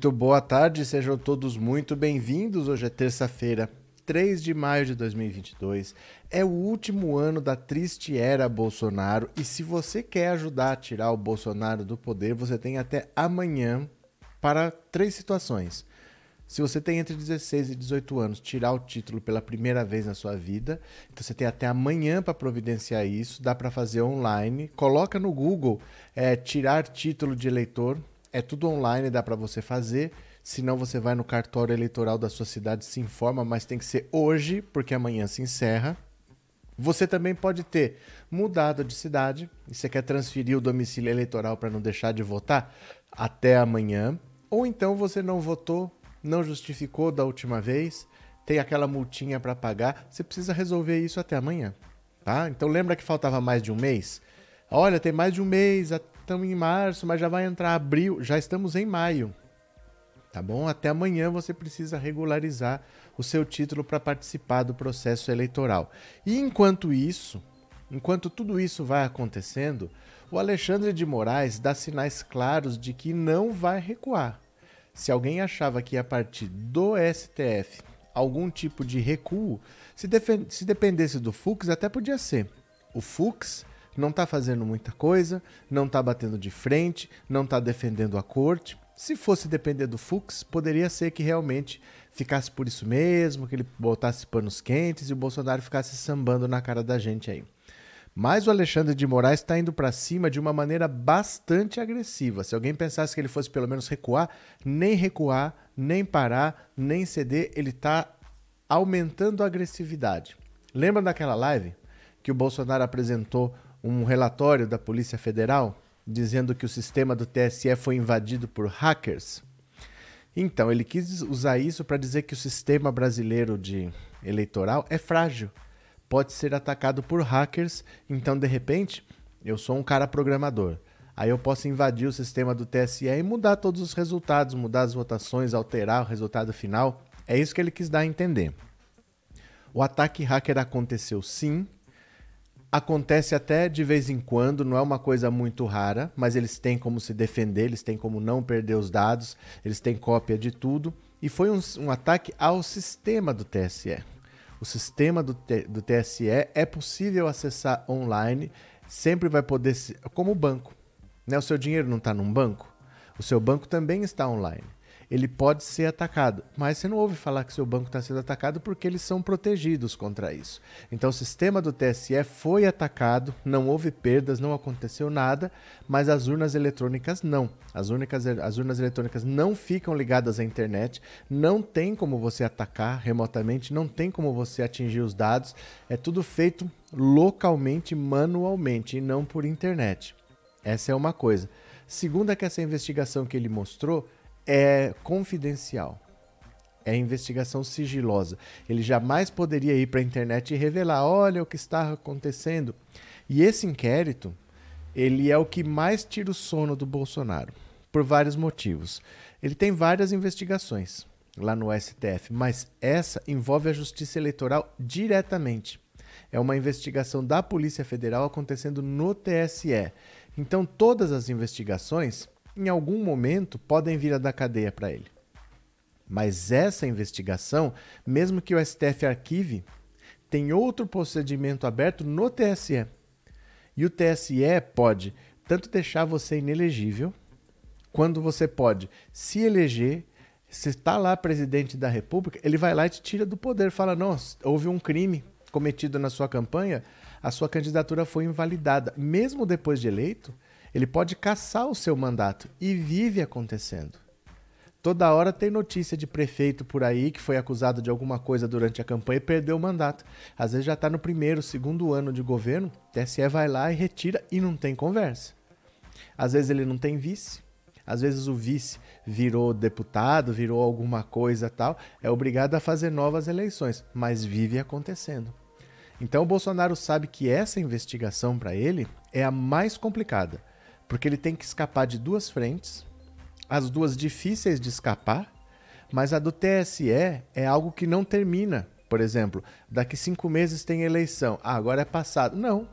Muito boa tarde, sejam todos muito bem-vindos. Hoje é terça-feira, 3 de maio de 2022. É o último ano da triste era Bolsonaro e se você quer ajudar a tirar o Bolsonaro do poder, você tem até amanhã para três situações. Se você tem entre 16 e 18 anos, tirar o título pela primeira vez na sua vida, então você tem até amanhã para providenciar isso, dá para fazer online. Coloca no Google é, tirar título de eleitor, é tudo online, dá para você fazer. Se não, você vai no cartório eleitoral da sua cidade, se informa, mas tem que ser hoje, porque amanhã se encerra. Você também pode ter mudado de cidade e você quer transferir o domicílio eleitoral para não deixar de votar até amanhã. Ou então você não votou, não justificou da última vez, tem aquela multinha para pagar, você precisa resolver isso até amanhã, tá? Então lembra que faltava mais de um mês? Olha, tem mais de um mês, estamos em março, mas já vai entrar abril, já estamos em maio. Tá bom? Até amanhã você precisa regularizar o seu título para participar do processo eleitoral. E enquanto isso, enquanto tudo isso vai acontecendo, o Alexandre de Moraes dá sinais claros de que não vai recuar. Se alguém achava que a partir do STF algum tipo de recuo, se, se dependesse do Fux, até podia ser. O Fux não está fazendo muita coisa, não está batendo de frente, não está defendendo a corte. Se fosse depender do Fux, poderia ser que realmente ficasse por isso mesmo, que ele botasse panos quentes e o Bolsonaro ficasse sambando na cara da gente aí. Mas o Alexandre de Moraes está indo para cima de uma maneira bastante agressiva. Se alguém pensasse que ele fosse pelo menos recuar, nem recuar, nem parar, nem ceder, ele está aumentando a agressividade. Lembra daquela live que o Bolsonaro apresentou um relatório da Polícia Federal dizendo que o sistema do TSE foi invadido por hackers? Então, ele quis usar isso para dizer que o sistema brasileiro de eleitoral é frágil pode ser atacado por hackers. Então, de repente, eu sou um cara programador. Aí eu posso invadir o sistema do TSE e mudar todos os resultados, mudar as votações, alterar o resultado final. É isso que ele quis dar a entender. O ataque hacker aconteceu sim. Acontece até de vez em quando, não é uma coisa muito rara, mas eles têm como se defender, eles têm como não perder os dados, eles têm cópia de tudo. E foi um, um ataque ao sistema do TSE o sistema do, do TSE é possível acessar online, sempre vai poder, como o banco. Né? O seu dinheiro não está num banco, o seu banco também está online ele pode ser atacado. Mas você não ouve falar que seu banco está sendo atacado porque eles são protegidos contra isso. Então o sistema do TSE foi atacado, não houve perdas, não aconteceu nada, mas as urnas eletrônicas não. As, únicas, as urnas eletrônicas não ficam ligadas à internet, não tem como você atacar remotamente, não tem como você atingir os dados, é tudo feito localmente, manualmente e não por internet. Essa é uma coisa. Segunda é que essa investigação que ele mostrou é confidencial. É investigação sigilosa. Ele jamais poderia ir para a internet e revelar, olha o que está acontecendo. E esse inquérito, ele é o que mais tira o sono do Bolsonaro, por vários motivos. Ele tem várias investigações lá no STF, mas essa envolve a Justiça Eleitoral diretamente. É uma investigação da Polícia Federal acontecendo no TSE. Então, todas as investigações em algum momento podem vir a dar cadeia para ele. Mas essa investigação, mesmo que o STF arquive, tem outro procedimento aberto no TSE. E o TSE pode tanto deixar você inelegível, quando você pode se eleger, se está lá presidente da República, ele vai lá e te tira do poder, fala: "Não, houve um crime cometido na sua campanha, a sua candidatura foi invalidada". Mesmo depois de eleito, ele pode caçar o seu mandato e vive acontecendo. Toda hora tem notícia de prefeito por aí que foi acusado de alguma coisa durante a campanha e perdeu o mandato. Às vezes já está no primeiro, segundo ano de governo, TSE vai lá e retira e não tem conversa. Às vezes ele não tem vice, às vezes o vice virou deputado, virou alguma coisa tal, é obrigado a fazer novas eleições, mas vive acontecendo. Então o Bolsonaro sabe que essa investigação para ele é a mais complicada porque ele tem que escapar de duas frentes, as duas difíceis de escapar, mas a do TSE é algo que não termina. Por exemplo, daqui cinco meses tem eleição. Ah, agora é passado. Não.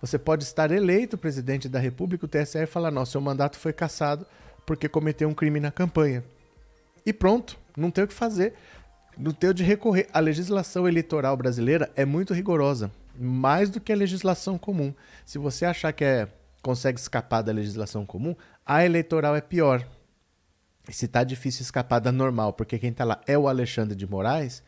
Você pode estar eleito presidente da República, o TSE fala: não, seu mandato foi cassado porque cometeu um crime na campanha. e pronto, não tem o que fazer. Não tem o de recorrer. A legislação eleitoral brasileira é muito rigorosa, mais do que a legislação comum. Se você achar que é, consegue escapar da legislação comum, a eleitoral é pior. Se tá difícil escapar da normal, porque quem tá lá é o Alexandre de Moraes,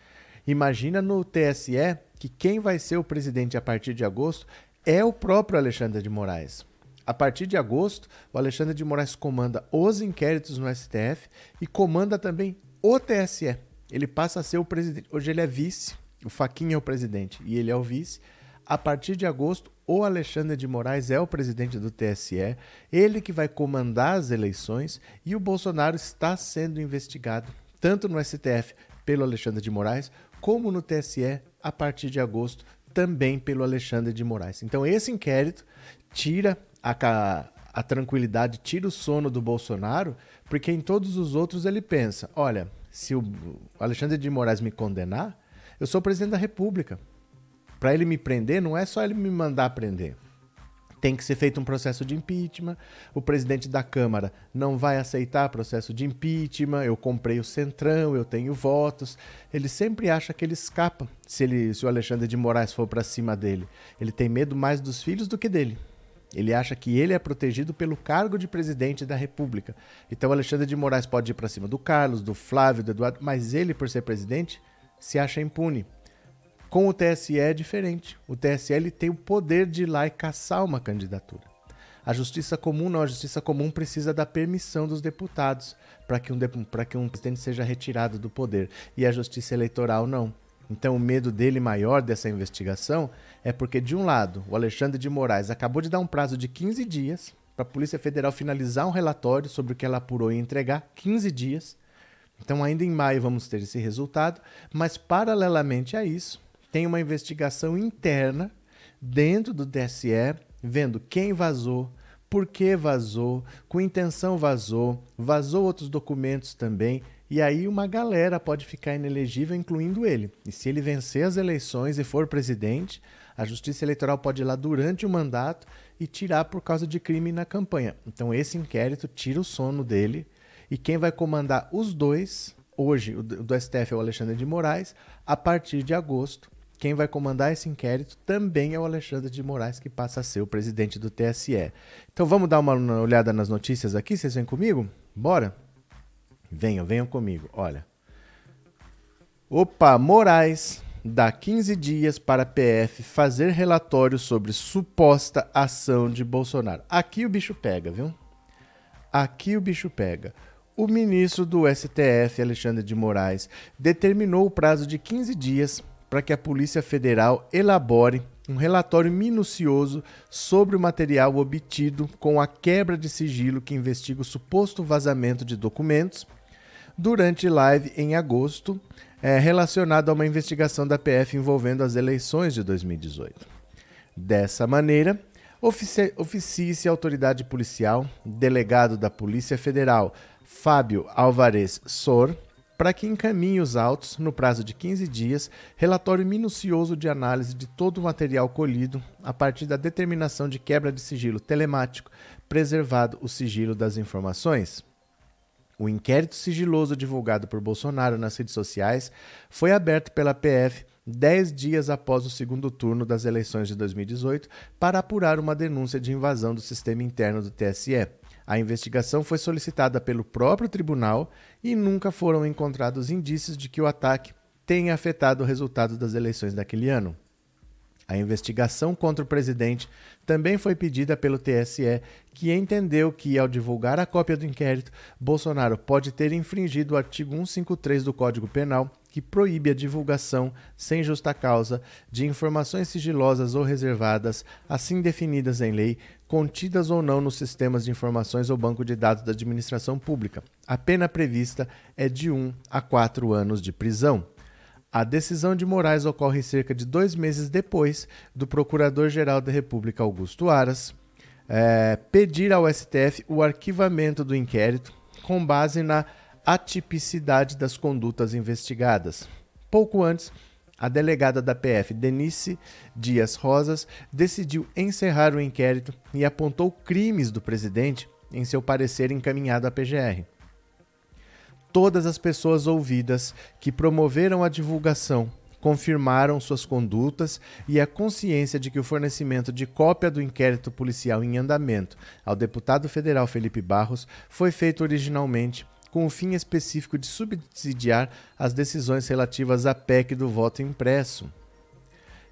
imagina no TSE que quem vai ser o presidente a partir de agosto é o próprio Alexandre de Moraes. A partir de agosto, o Alexandre de Moraes comanda os inquéritos no STF e comanda também o TSE. Ele passa a ser o presidente. Hoje ele é vice, o Faquinha é o presidente e ele é o vice. A partir de agosto, o Alexandre de Moraes é o presidente do TSE, ele que vai comandar as eleições e o Bolsonaro está sendo investigado, tanto no STF pelo Alexandre de Moraes, como no TSE a partir de agosto, também pelo Alexandre de Moraes. Então, esse inquérito tira a, a tranquilidade, tira o sono do Bolsonaro, porque em todos os outros ele pensa: olha, se o Alexandre de Moraes me condenar, eu sou presidente da República. Para ele me prender, não é só ele me mandar prender. Tem que ser feito um processo de impeachment. O presidente da Câmara não vai aceitar processo de impeachment. Eu comprei o Centrão, eu tenho votos. Ele sempre acha que ele escapa se, ele, se o Alexandre de Moraes for para cima dele. Ele tem medo mais dos filhos do que dele. Ele acha que ele é protegido pelo cargo de presidente da República. Então Alexandre de Moraes pode ir para cima do Carlos, do Flávio, do Eduardo, mas ele, por ser presidente, se acha impune. Com o TSE é diferente. O TSE tem o poder de ir lá e caçar uma candidatura. A justiça comum não, a justiça comum precisa da permissão dos deputados para que, um, que um presidente seja retirado do poder. E a justiça eleitoral não. Então, o medo dele maior dessa investigação é porque, de um lado, o Alexandre de Moraes acabou de dar um prazo de 15 dias para a Polícia Federal finalizar um relatório sobre o que ela apurou e entregar 15 dias. Então, ainda em maio vamos ter esse resultado, mas paralelamente a isso, tem uma investigação interna dentro do TSE, vendo quem vazou, por que vazou, com intenção vazou, vazou outros documentos também e aí uma galera pode ficar inelegível, incluindo ele. E se ele vencer as eleições e for presidente, a Justiça Eleitoral pode ir lá durante o mandato e tirar por causa de crime na campanha. Então esse inquérito tira o sono dele e quem vai comandar os dois, hoje o do STF é o Alexandre de Moraes, a partir de agosto, quem vai comandar esse inquérito também é o Alexandre de Moraes, que passa a ser o presidente do TSE. Então vamos dar uma olhada nas notícias aqui, vocês vêm comigo? Bora? Venham, venham comigo. Olha. Opa, Moraes dá 15 dias para a PF fazer relatório sobre suposta ação de Bolsonaro. Aqui o bicho pega, viu? Aqui o bicho pega. O ministro do STF, Alexandre de Moraes, determinou o prazo de 15 dias para que a Polícia Federal elabore um relatório minucioso sobre o material obtido com a quebra de sigilo que investiga o suposto vazamento de documentos durante live em agosto, é, relacionado a uma investigação da PF envolvendo as eleições de 2018. Dessa maneira, oficie-se a autoridade policial, delegado da Polícia Federal, Fábio Alvarez Sor, para que encaminhe os autos, no prazo de 15 dias, relatório minucioso de análise de todo o material colhido a partir da determinação de quebra de sigilo telemático, preservado o sigilo das informações. O inquérito sigiloso divulgado por Bolsonaro nas redes sociais foi aberto pela PF dez dias após o segundo turno das eleições de 2018 para apurar uma denúncia de invasão do sistema interno do TSE. A investigação foi solicitada pelo próprio tribunal e nunca foram encontrados indícios de que o ataque tenha afetado o resultado das eleições daquele ano. A investigação contra o presidente também foi pedida pelo TSE, que entendeu que, ao divulgar a cópia do inquérito, Bolsonaro pode ter infringido o artigo 153 do Código Penal, que proíbe a divulgação, sem justa causa, de informações sigilosas ou reservadas, assim definidas em lei, contidas ou não nos sistemas de informações ou banco de dados da administração pública. A pena prevista é de 1 a 4 anos de prisão. A decisão de Moraes ocorre cerca de dois meses depois do Procurador-Geral da República, Augusto Aras, é, pedir ao STF o arquivamento do inquérito com base na atipicidade das condutas investigadas. Pouco antes, a delegada da PF, Denise Dias Rosas, decidiu encerrar o inquérito e apontou crimes do presidente em seu parecer encaminhado à PGR. Todas as pessoas ouvidas que promoveram a divulgação confirmaram suas condutas e a consciência de que o fornecimento de cópia do inquérito policial em andamento ao deputado federal Felipe Barros foi feito originalmente com o fim específico de subsidiar as decisões relativas à PEC do voto impresso.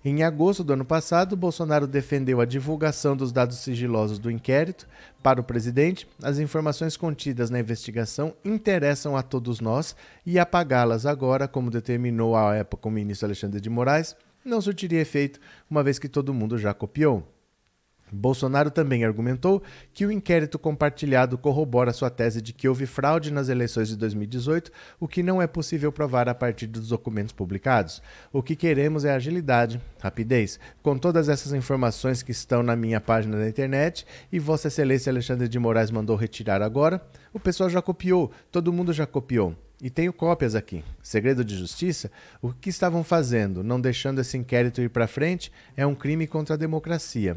Em agosto do ano passado, Bolsonaro defendeu a divulgação dos dados sigilosos do inquérito. Para o presidente, as informações contidas na investigação interessam a todos nós e apagá-las agora, como determinou à época o ministro Alexandre de Moraes, não surtiria efeito, uma vez que todo mundo já copiou. Bolsonaro também argumentou que o inquérito compartilhado corrobora sua tese de que houve fraude nas eleições de 2018, o que não é possível provar a partir dos documentos publicados. O que queremos é agilidade, rapidez. Com todas essas informações que estão na minha página da internet e Vossa Excelência Alexandre de Moraes mandou retirar agora, o pessoal já copiou, todo mundo já copiou. E tenho cópias aqui. Segredo de justiça? O que estavam fazendo, não deixando esse inquérito ir para frente, é um crime contra a democracia.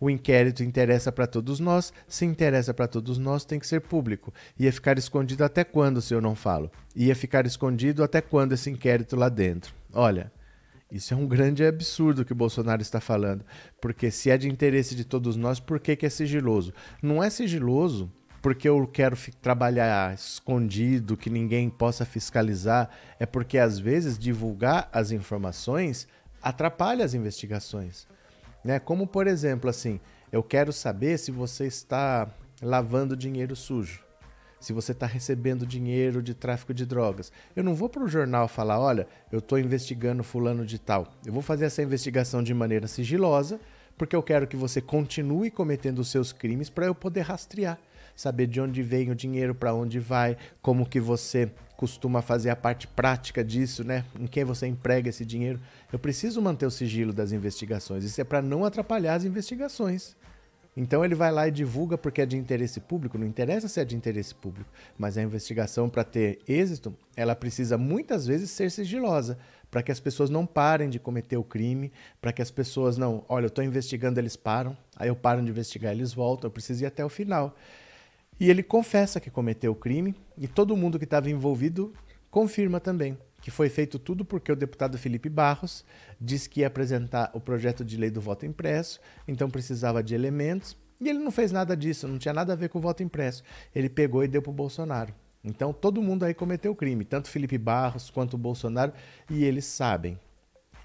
O inquérito interessa para todos nós, se interessa para todos nós, tem que ser público. Ia ficar escondido até quando se eu não falo? Ia ficar escondido até quando esse inquérito lá dentro? Olha, isso é um grande absurdo que o Bolsonaro está falando. Porque se é de interesse de todos nós, por que, que é sigiloso? Não é sigiloso porque eu quero trabalhar escondido, que ninguém possa fiscalizar. É porque às vezes divulgar as informações atrapalha as investigações. Né? Como, por exemplo, assim, eu quero saber se você está lavando dinheiro sujo, se você está recebendo dinheiro de tráfico de drogas. Eu não vou para o jornal falar, olha, eu estou investigando fulano de tal. Eu vou fazer essa investigação de maneira sigilosa, porque eu quero que você continue cometendo os seus crimes para eu poder rastrear, saber de onde vem o dinheiro, para onde vai, como que você costuma fazer a parte prática disso, né? Em quem você emprega esse dinheiro. Eu preciso manter o sigilo das investigações. Isso é para não atrapalhar as investigações. Então ele vai lá e divulga porque é de interesse público, não interessa se é de interesse público, mas a investigação para ter êxito, ela precisa muitas vezes ser sigilosa, para que as pessoas não parem de cometer o crime, para que as pessoas não, olha, eu estou investigando, eles param, aí eu paro de investigar, eles voltam, eu preciso ir até o final. E ele confessa que cometeu o crime e todo mundo que estava envolvido confirma também que foi feito tudo porque o deputado Felipe Barros disse que ia apresentar o projeto de lei do voto impresso, então precisava de elementos, e ele não fez nada disso, não tinha nada a ver com o voto impresso. Ele pegou e deu para o Bolsonaro. Então todo mundo aí cometeu crime, tanto Felipe Barros quanto o Bolsonaro, e eles sabem.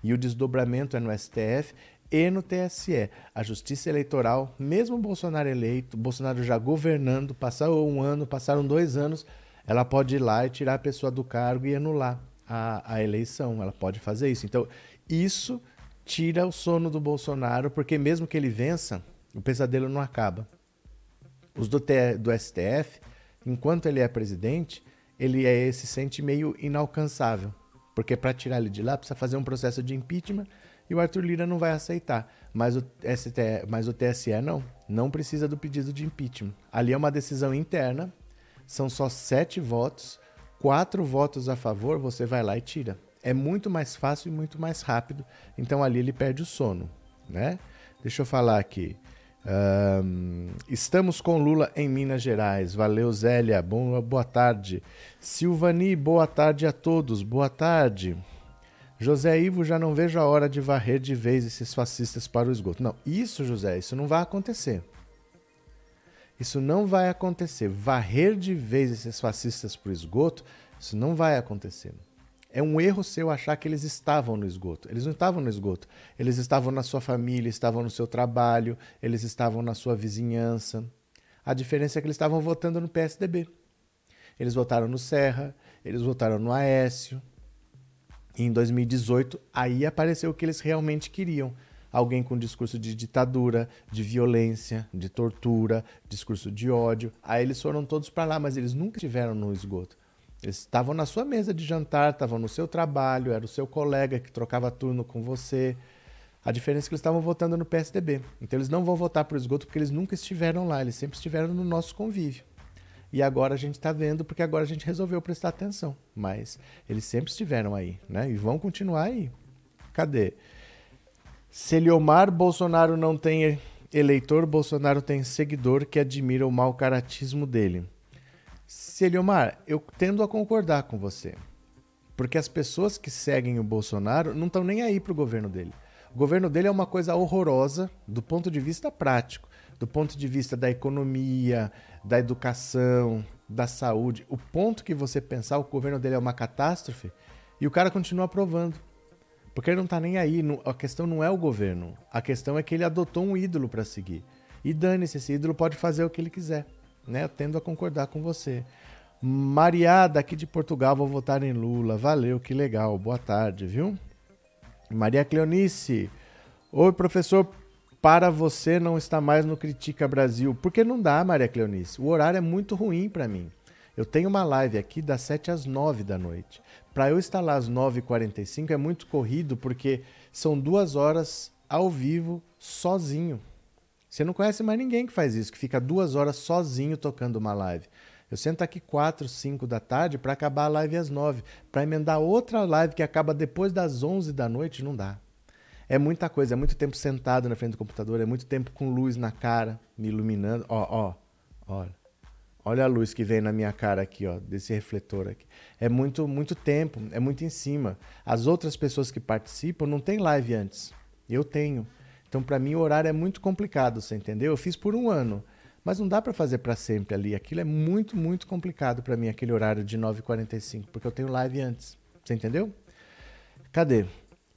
E o desdobramento é no STF e no TSE. A Justiça Eleitoral, mesmo Bolsonaro eleito, Bolsonaro já governando, passou um ano, passaram dois anos, ela pode ir lá e tirar a pessoa do cargo e anular a, a eleição. Ela pode fazer isso. Então, isso tira o sono do Bolsonaro, porque mesmo que ele vença, o pesadelo não acaba. Os do, do STF, enquanto ele é presidente, ele é, se sente meio inalcançável. Porque para tirar ele de lá precisa fazer um processo de impeachment e o Arthur Lira não vai aceitar. Mas o, ST, mas o TSE não. Não precisa do pedido de impeachment. Ali é uma decisão interna, são só sete votos, quatro votos a favor, você vai lá e tira. É muito mais fácil e muito mais rápido. Então ali ele perde o sono. Né? Deixa eu falar aqui. Um, estamos com Lula em Minas Gerais. Valeu, Zélia. Bom, boa tarde. Silvani, boa tarde a todos. Boa tarde. José Ivo, já não vejo a hora de varrer de vez esses fascistas para o esgoto. Não, isso, José, isso não vai acontecer. Isso não vai acontecer. Varrer de vez esses fascistas para o esgoto, isso não vai acontecer. É um erro seu achar que eles estavam no esgoto. Eles não estavam no esgoto. Eles estavam na sua família, estavam no seu trabalho, eles estavam na sua vizinhança. A diferença é que eles estavam votando no PSDB. Eles votaram no Serra, eles votaram no Aécio, em 2018, aí apareceu o que eles realmente queriam. Alguém com discurso de ditadura, de violência, de tortura, discurso de ódio. Aí eles foram todos para lá, mas eles nunca estiveram no esgoto. Eles estavam na sua mesa de jantar, estavam no seu trabalho, era o seu colega que trocava turno com você. A diferença é que eles estavam votando no PSDB. Então eles não vão votar para o esgoto porque eles nunca estiveram lá, eles sempre estiveram no nosso convívio. E agora a gente está vendo porque agora a gente resolveu prestar atenção. Mas eles sempre estiveram aí, né? E vão continuar aí. Cadê? Se Eliomar Bolsonaro não tem eleitor, Bolsonaro tem seguidor que admira o mau caratismo dele. Celiomar, eu tendo a concordar com você. Porque as pessoas que seguem o Bolsonaro não estão nem aí para o governo dele. O governo dele é uma coisa horrorosa do ponto de vista prático, do ponto de vista da economia, da educação, da saúde. O ponto que você pensar o governo dele é uma catástrofe e o cara continua aprovando. Porque ele não está nem aí. A questão não é o governo. A questão é que ele adotou um ídolo para seguir. E dane-se, esse ídolo pode fazer o que ele quiser. Né? Eu tendo a concordar com você. Maria, daqui de Portugal, vou votar em Lula. Valeu, que legal. Boa tarde, viu? Maria Cleonice. Oi, professor. Para você não está mais no Critica Brasil. Por que não dá, Maria Cleonice? O horário é muito ruim para mim. Eu tenho uma live aqui das 7 às 9 da noite. Para eu estar lá às 9h45 é muito corrido, porque são duas horas ao vivo, sozinho. Você não conhece mais ninguém que faz isso, que fica duas horas sozinho tocando uma live. Eu sento aqui 4, 5 da tarde para acabar a live às 9. Para emendar outra live que acaba depois das 11 da noite, não dá. É muita coisa, é muito tempo sentado na frente do computador, é muito tempo com luz na cara, me iluminando. Ó, ó, olha. Olha a luz que vem na minha cara aqui, ó, desse refletor aqui. É muito, muito tempo, é muito em cima. As outras pessoas que participam não têm live antes. Eu tenho. Então, para mim, o horário é muito complicado, você entendeu? Eu fiz por um ano. Mas não dá para fazer para sempre ali. Aquilo é muito, muito complicado para mim, aquele horário de 9h45, porque eu tenho live antes. Você entendeu? Cadê?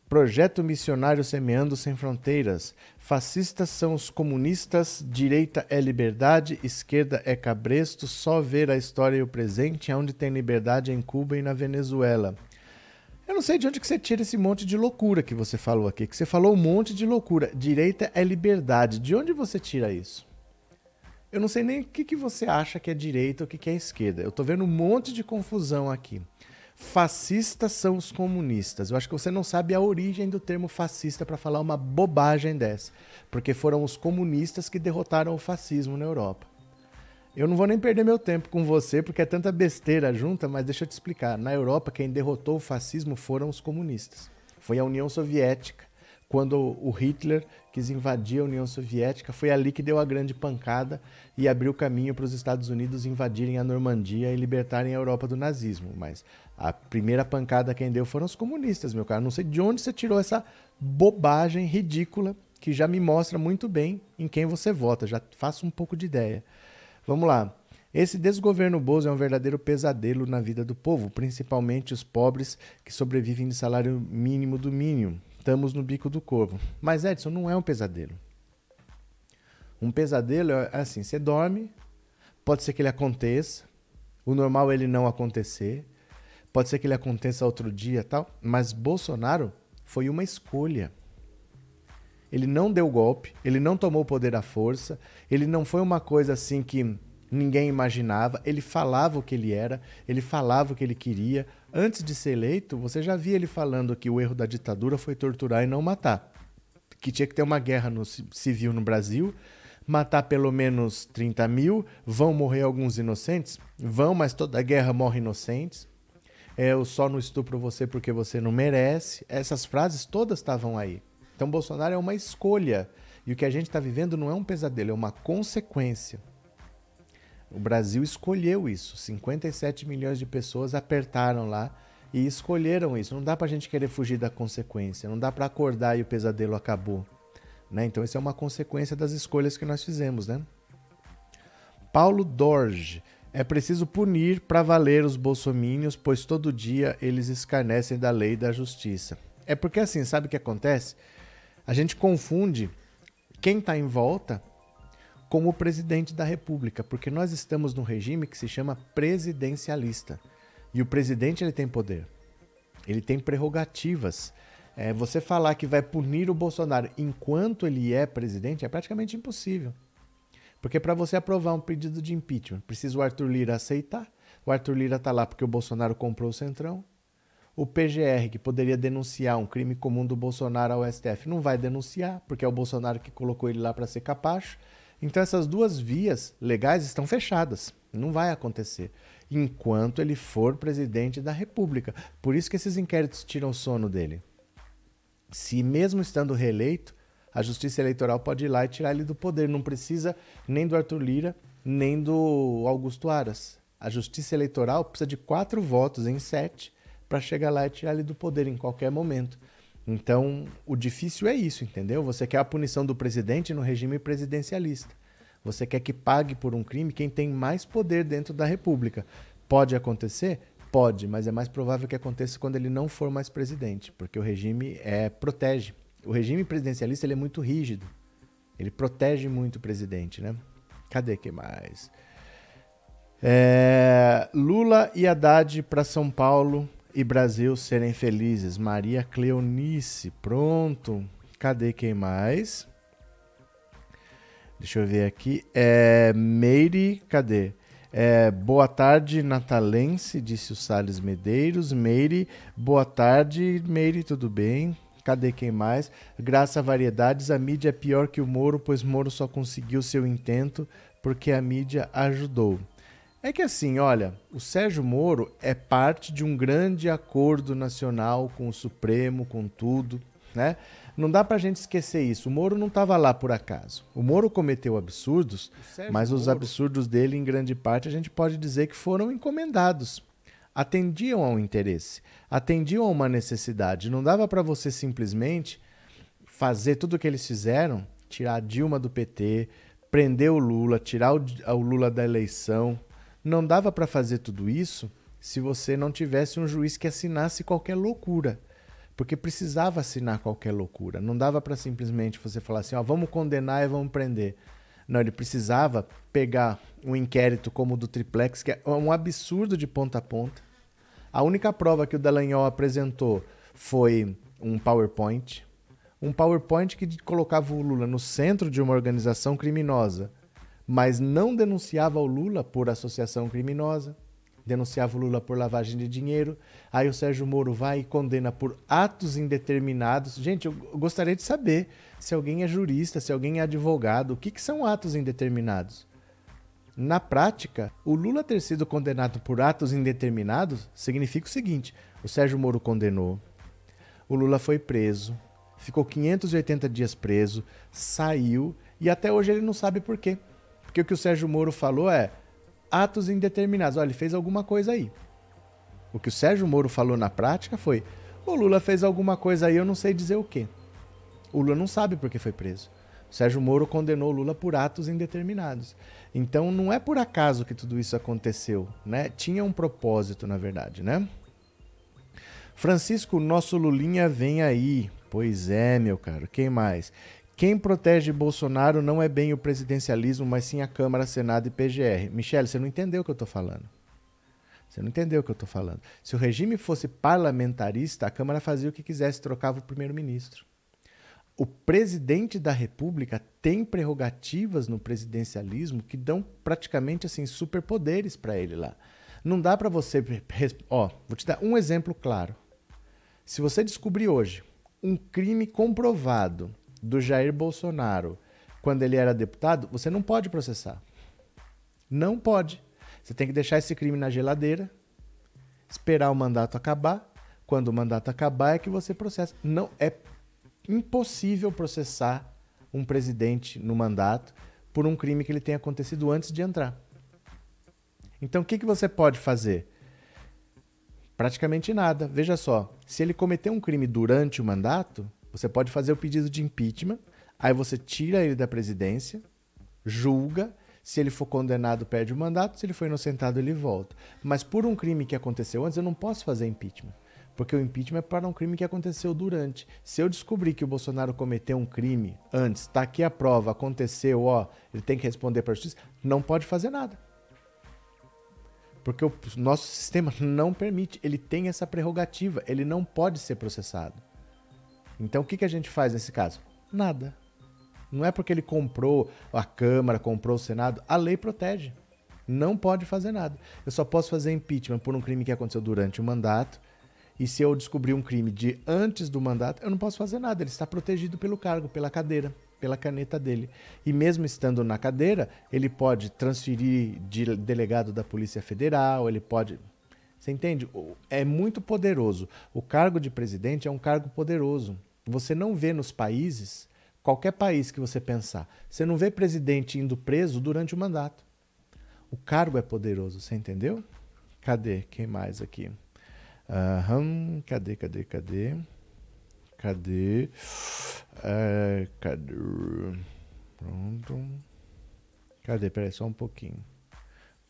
Projeto Missionário Semeando Sem Fronteiras. Fascistas são os comunistas, direita é liberdade, esquerda é cabresto, só ver a história e o presente, onde tem liberdade é em Cuba e na Venezuela. Eu não sei de onde que você tira esse monte de loucura que você falou aqui, que você falou um monte de loucura. Direita é liberdade. De onde você tira isso? Eu não sei nem o que, que você acha que é direita ou o que, que é esquerda. Eu estou vendo um monte de confusão aqui. Fascistas são os comunistas. Eu acho que você não sabe a origem do termo fascista para falar uma bobagem dessa. Porque foram os comunistas que derrotaram o fascismo na Europa. Eu não vou nem perder meu tempo com você, porque é tanta besteira junta, mas deixa eu te explicar. Na Europa, quem derrotou o fascismo foram os comunistas. Foi a União Soviética quando o Hitler quis invadir a União Soviética, foi ali que deu a grande pancada e abriu caminho para os Estados Unidos invadirem a Normandia e libertarem a Europa do nazismo. Mas a primeira pancada quem deu foram os comunistas, meu cara. Não sei de onde você tirou essa bobagem ridícula que já me mostra muito bem em quem você vota. Já faço um pouco de ideia. Vamos lá. Esse desgoverno Bozo é um verdadeiro pesadelo na vida do povo, principalmente os pobres que sobrevivem de salário mínimo do mínimo estamos no bico do corvo. Mas Edson, não é um pesadelo. Um pesadelo é assim, você dorme, pode ser que ele aconteça, o normal é ele não acontecer, pode ser que ele aconteça outro dia, tal, mas Bolsonaro foi uma escolha. Ele não deu golpe, ele não tomou o poder à força, ele não foi uma coisa assim que ninguém imaginava, ele falava o que ele era, ele falava o que ele queria. Antes de ser eleito, você já via ele falando que o erro da ditadura foi torturar e não matar. Que tinha que ter uma guerra no civil no Brasil, matar pelo menos 30 mil, vão morrer alguns inocentes? Vão, mas toda guerra morre inocentes. É, eu só não estupro você porque você não merece. Essas frases todas estavam aí. Então, Bolsonaro é uma escolha. E o que a gente está vivendo não é um pesadelo, é uma consequência. O Brasil escolheu isso. 57 milhões de pessoas apertaram lá e escolheram isso. Não dá para a gente querer fugir da consequência. Não dá para acordar e o pesadelo acabou. Né? Então, isso é uma consequência das escolhas que nós fizemos. Né? Paulo Dorge. É preciso punir para valer os bolsomínios, pois todo dia eles escarnecem da lei e da justiça. É porque assim, sabe o que acontece? A gente confunde quem está em volta como presidente da República, porque nós estamos num regime que se chama presidencialista. E o presidente ele tem poder, ele tem prerrogativas. É, você falar que vai punir o Bolsonaro enquanto ele é presidente é praticamente impossível. Porque para você aprovar um pedido de impeachment, precisa o Arthur Lira aceitar. O Arthur Lira está lá porque o Bolsonaro comprou o Centrão. O PGR, que poderia denunciar um crime comum do Bolsonaro ao STF, não vai denunciar, porque é o Bolsonaro que colocou ele lá para ser capacho. Então essas duas vias legais estão fechadas. Não vai acontecer enquanto ele for presidente da República. Por isso que esses inquéritos tiram o sono dele. Se mesmo estando reeleito, a Justiça Eleitoral pode ir lá e tirar ele do poder. Não precisa nem do Arthur Lira, nem do Augusto Aras. A justiça eleitoral precisa de quatro votos em sete para chegar lá e tirar ele do poder em qualquer momento. Então, o difícil é isso, entendeu? Você quer a punição do presidente no regime presidencialista. Você quer que pague por um crime quem tem mais poder dentro da República. Pode acontecer? Pode, mas é mais provável que aconteça quando ele não for mais presidente, porque o regime é, protege. O regime presidencialista ele é muito rígido. Ele protege muito o presidente, né? Cadê que mais? É, Lula e Haddad para São Paulo e Brasil serem felizes. Maria Cleonice, pronto. Cadê quem mais? Deixa eu ver aqui. É, Meire, cadê? É, boa tarde, Natalense, disse o Salles Medeiros. Meire, boa tarde, Meire, tudo bem? Cadê quem mais? Graças a variedades, a mídia é pior que o Moro, pois Moro só conseguiu seu intento porque a mídia ajudou. É que assim, olha, o Sérgio Moro é parte de um grande acordo nacional com o Supremo, com tudo, né? Não dá pra gente esquecer isso. O Moro não estava lá por acaso. O Moro cometeu absurdos, mas os Moro... absurdos dele, em grande parte, a gente pode dizer que foram encomendados. Atendiam a um interesse, atendiam a uma necessidade. Não dava para você simplesmente fazer tudo o que eles fizeram, tirar a Dilma do PT, prender o Lula, tirar o, o Lula da eleição, não dava para fazer tudo isso se você não tivesse um juiz que assinasse qualquer loucura. Porque precisava assinar qualquer loucura. Não dava para simplesmente você falar assim, ó, vamos condenar e vamos prender. Não, ele precisava pegar um inquérito como o do Triplex, que é um absurdo de ponta a ponta. A única prova que o Dallagnol apresentou foi um PowerPoint. Um PowerPoint que colocava o Lula no centro de uma organização criminosa mas não denunciava o Lula por associação criminosa, denunciava o Lula por lavagem de dinheiro. Aí o Sérgio Moro vai e condena por atos indeterminados. Gente, eu gostaria de saber se alguém é jurista, se alguém é advogado, o que, que são atos indeterminados? Na prática, o Lula ter sido condenado por atos indeterminados significa o seguinte: o Sérgio Moro condenou, o Lula foi preso, ficou 580 dias preso, saiu e até hoje ele não sabe por quê. Porque o que o Sérgio Moro falou é atos indeterminados. Olha, ele fez alguma coisa aí. O que o Sérgio Moro falou na prática foi: o Lula fez alguma coisa aí, eu não sei dizer o quê. O Lula não sabe por que foi preso. Sérgio Moro condenou Lula por atos indeterminados. Então não é por acaso que tudo isso aconteceu, né? Tinha um propósito, na verdade, né? Francisco, nosso Lulinha vem aí. Pois é, meu caro. Quem mais? Quem protege Bolsonaro não é bem o presidencialismo, mas sim a Câmara, Senado e PGR. Michele, você não entendeu o que eu estou falando. Você não entendeu o que eu estou falando. Se o regime fosse parlamentarista, a Câmara fazia o que quisesse, trocava o primeiro-ministro. O presidente da República tem prerrogativas no presidencialismo que dão praticamente assim superpoderes para ele lá. Não dá para você, ó, vou te dar um exemplo claro. Se você descobrir hoje um crime comprovado do Jair Bolsonaro quando ele era deputado, você não pode processar. Não pode. Você tem que deixar esse crime na geladeira, esperar o mandato acabar. Quando o mandato acabar é que você processa. Não é impossível processar um presidente no mandato por um crime que ele tenha acontecido antes de entrar. Então o que, que você pode fazer? Praticamente nada. Veja só, se ele cometeu um crime durante o mandato, você pode fazer o pedido de impeachment, aí você tira ele da presidência, julga, se ele for condenado, perde o mandato, se ele for inocentado, ele volta. Mas por um crime que aconteceu antes, eu não posso fazer impeachment. Porque o impeachment é para um crime que aconteceu durante. Se eu descobrir que o Bolsonaro cometeu um crime antes, está aqui a prova, aconteceu, ó, ele tem que responder para a justiça, não pode fazer nada. Porque o nosso sistema não permite, ele tem essa prerrogativa, ele não pode ser processado. Então o que, que a gente faz nesse caso? Nada. Não é porque ele comprou a Câmara, comprou o Senado, a lei protege. Não pode fazer nada. Eu só posso fazer impeachment por um crime que aconteceu durante o mandato. E se eu descobrir um crime de antes do mandato, eu não posso fazer nada. Ele está protegido pelo cargo, pela cadeira, pela caneta dele. E mesmo estando na cadeira, ele pode transferir de delegado da Polícia Federal, ele pode. Você entende? É muito poderoso. O cargo de presidente é um cargo poderoso. Você não vê nos países, qualquer país que você pensar, você não vê presidente indo preso durante o mandato. O cargo é poderoso, você entendeu? Cadê? Quem mais aqui? Uhum, cadê, cadê, cadê? Cadê? Uh, cadê? Pronto. Cadê? Peraí, só um pouquinho.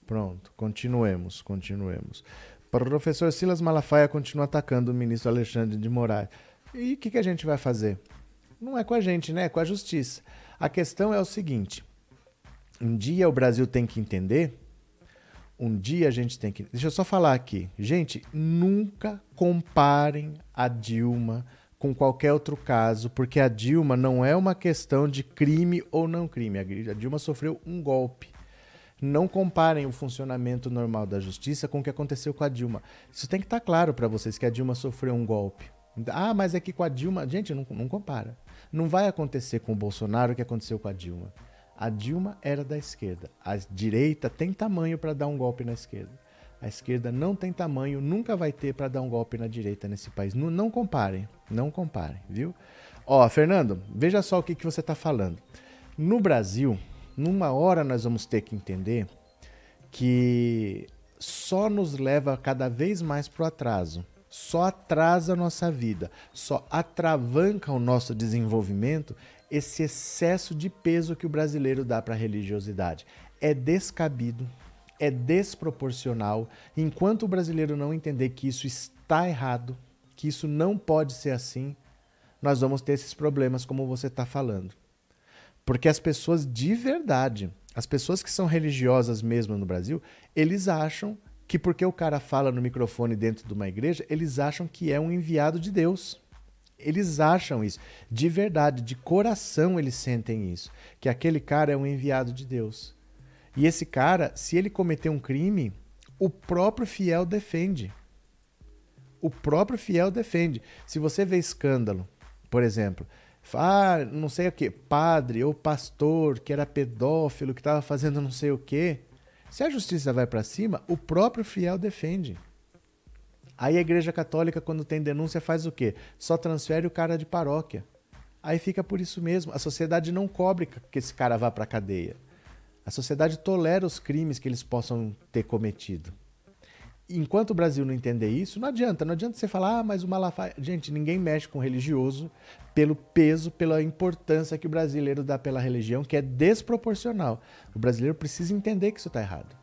Pronto, continuemos, continuemos. Professor Silas Malafaia continua atacando o ministro Alexandre de Moraes. E o que, que a gente vai fazer? Não é com a gente, né? É com a justiça. A questão é o seguinte: um dia o Brasil tem que entender um dia a gente tem que. Deixa eu só falar aqui. Gente, nunca comparem a Dilma com qualquer outro caso, porque a Dilma não é uma questão de crime ou não crime. A Dilma sofreu um golpe. Não comparem o funcionamento normal da justiça com o que aconteceu com a Dilma. Isso tem que estar claro para vocês que a Dilma sofreu um golpe. Ah, mas é que com a Dilma. Gente, não, não compara. Não vai acontecer com o Bolsonaro o que aconteceu com a Dilma. A Dilma era da esquerda. A direita tem tamanho para dar um golpe na esquerda. A esquerda não tem tamanho, nunca vai ter para dar um golpe na direita nesse país. Não, não comparem, não comparem, viu? Ó, Fernando, veja só o que, que você está falando. No Brasil, numa hora nós vamos ter que entender que só nos leva cada vez mais para o atraso. Só atrasa a nossa vida, só atravanca o nosso desenvolvimento esse excesso de peso que o brasileiro dá para a religiosidade. É descabido, é desproporcional. Enquanto o brasileiro não entender que isso está errado, que isso não pode ser assim, nós vamos ter esses problemas, como você está falando. Porque as pessoas de verdade, as pessoas que são religiosas mesmo no Brasil, eles acham que porque o cara fala no microfone dentro de uma igreja, eles acham que é um enviado de Deus. Eles acham isso. De verdade, de coração eles sentem isso. Que aquele cara é um enviado de Deus. E esse cara, se ele cometer um crime, o próprio fiel defende. O próprio fiel defende. Se você vê escândalo, por exemplo, ah, não sei o que, padre ou pastor que era pedófilo, que estava fazendo não sei o que, se a justiça vai para cima, o próprio fiel defende. Aí a Igreja Católica, quando tem denúncia, faz o quê? Só transfere o cara de paróquia. Aí fica por isso mesmo. A sociedade não cobre que esse cara vá para a cadeia. A sociedade tolera os crimes que eles possam ter cometido. Enquanto o Brasil não entender isso, não adianta. Não adianta você falar, ah, mas o Malafaia. Gente, ninguém mexe com religioso pelo peso, pela importância que o brasileiro dá pela religião, que é desproporcional. O brasileiro precisa entender que isso está errado.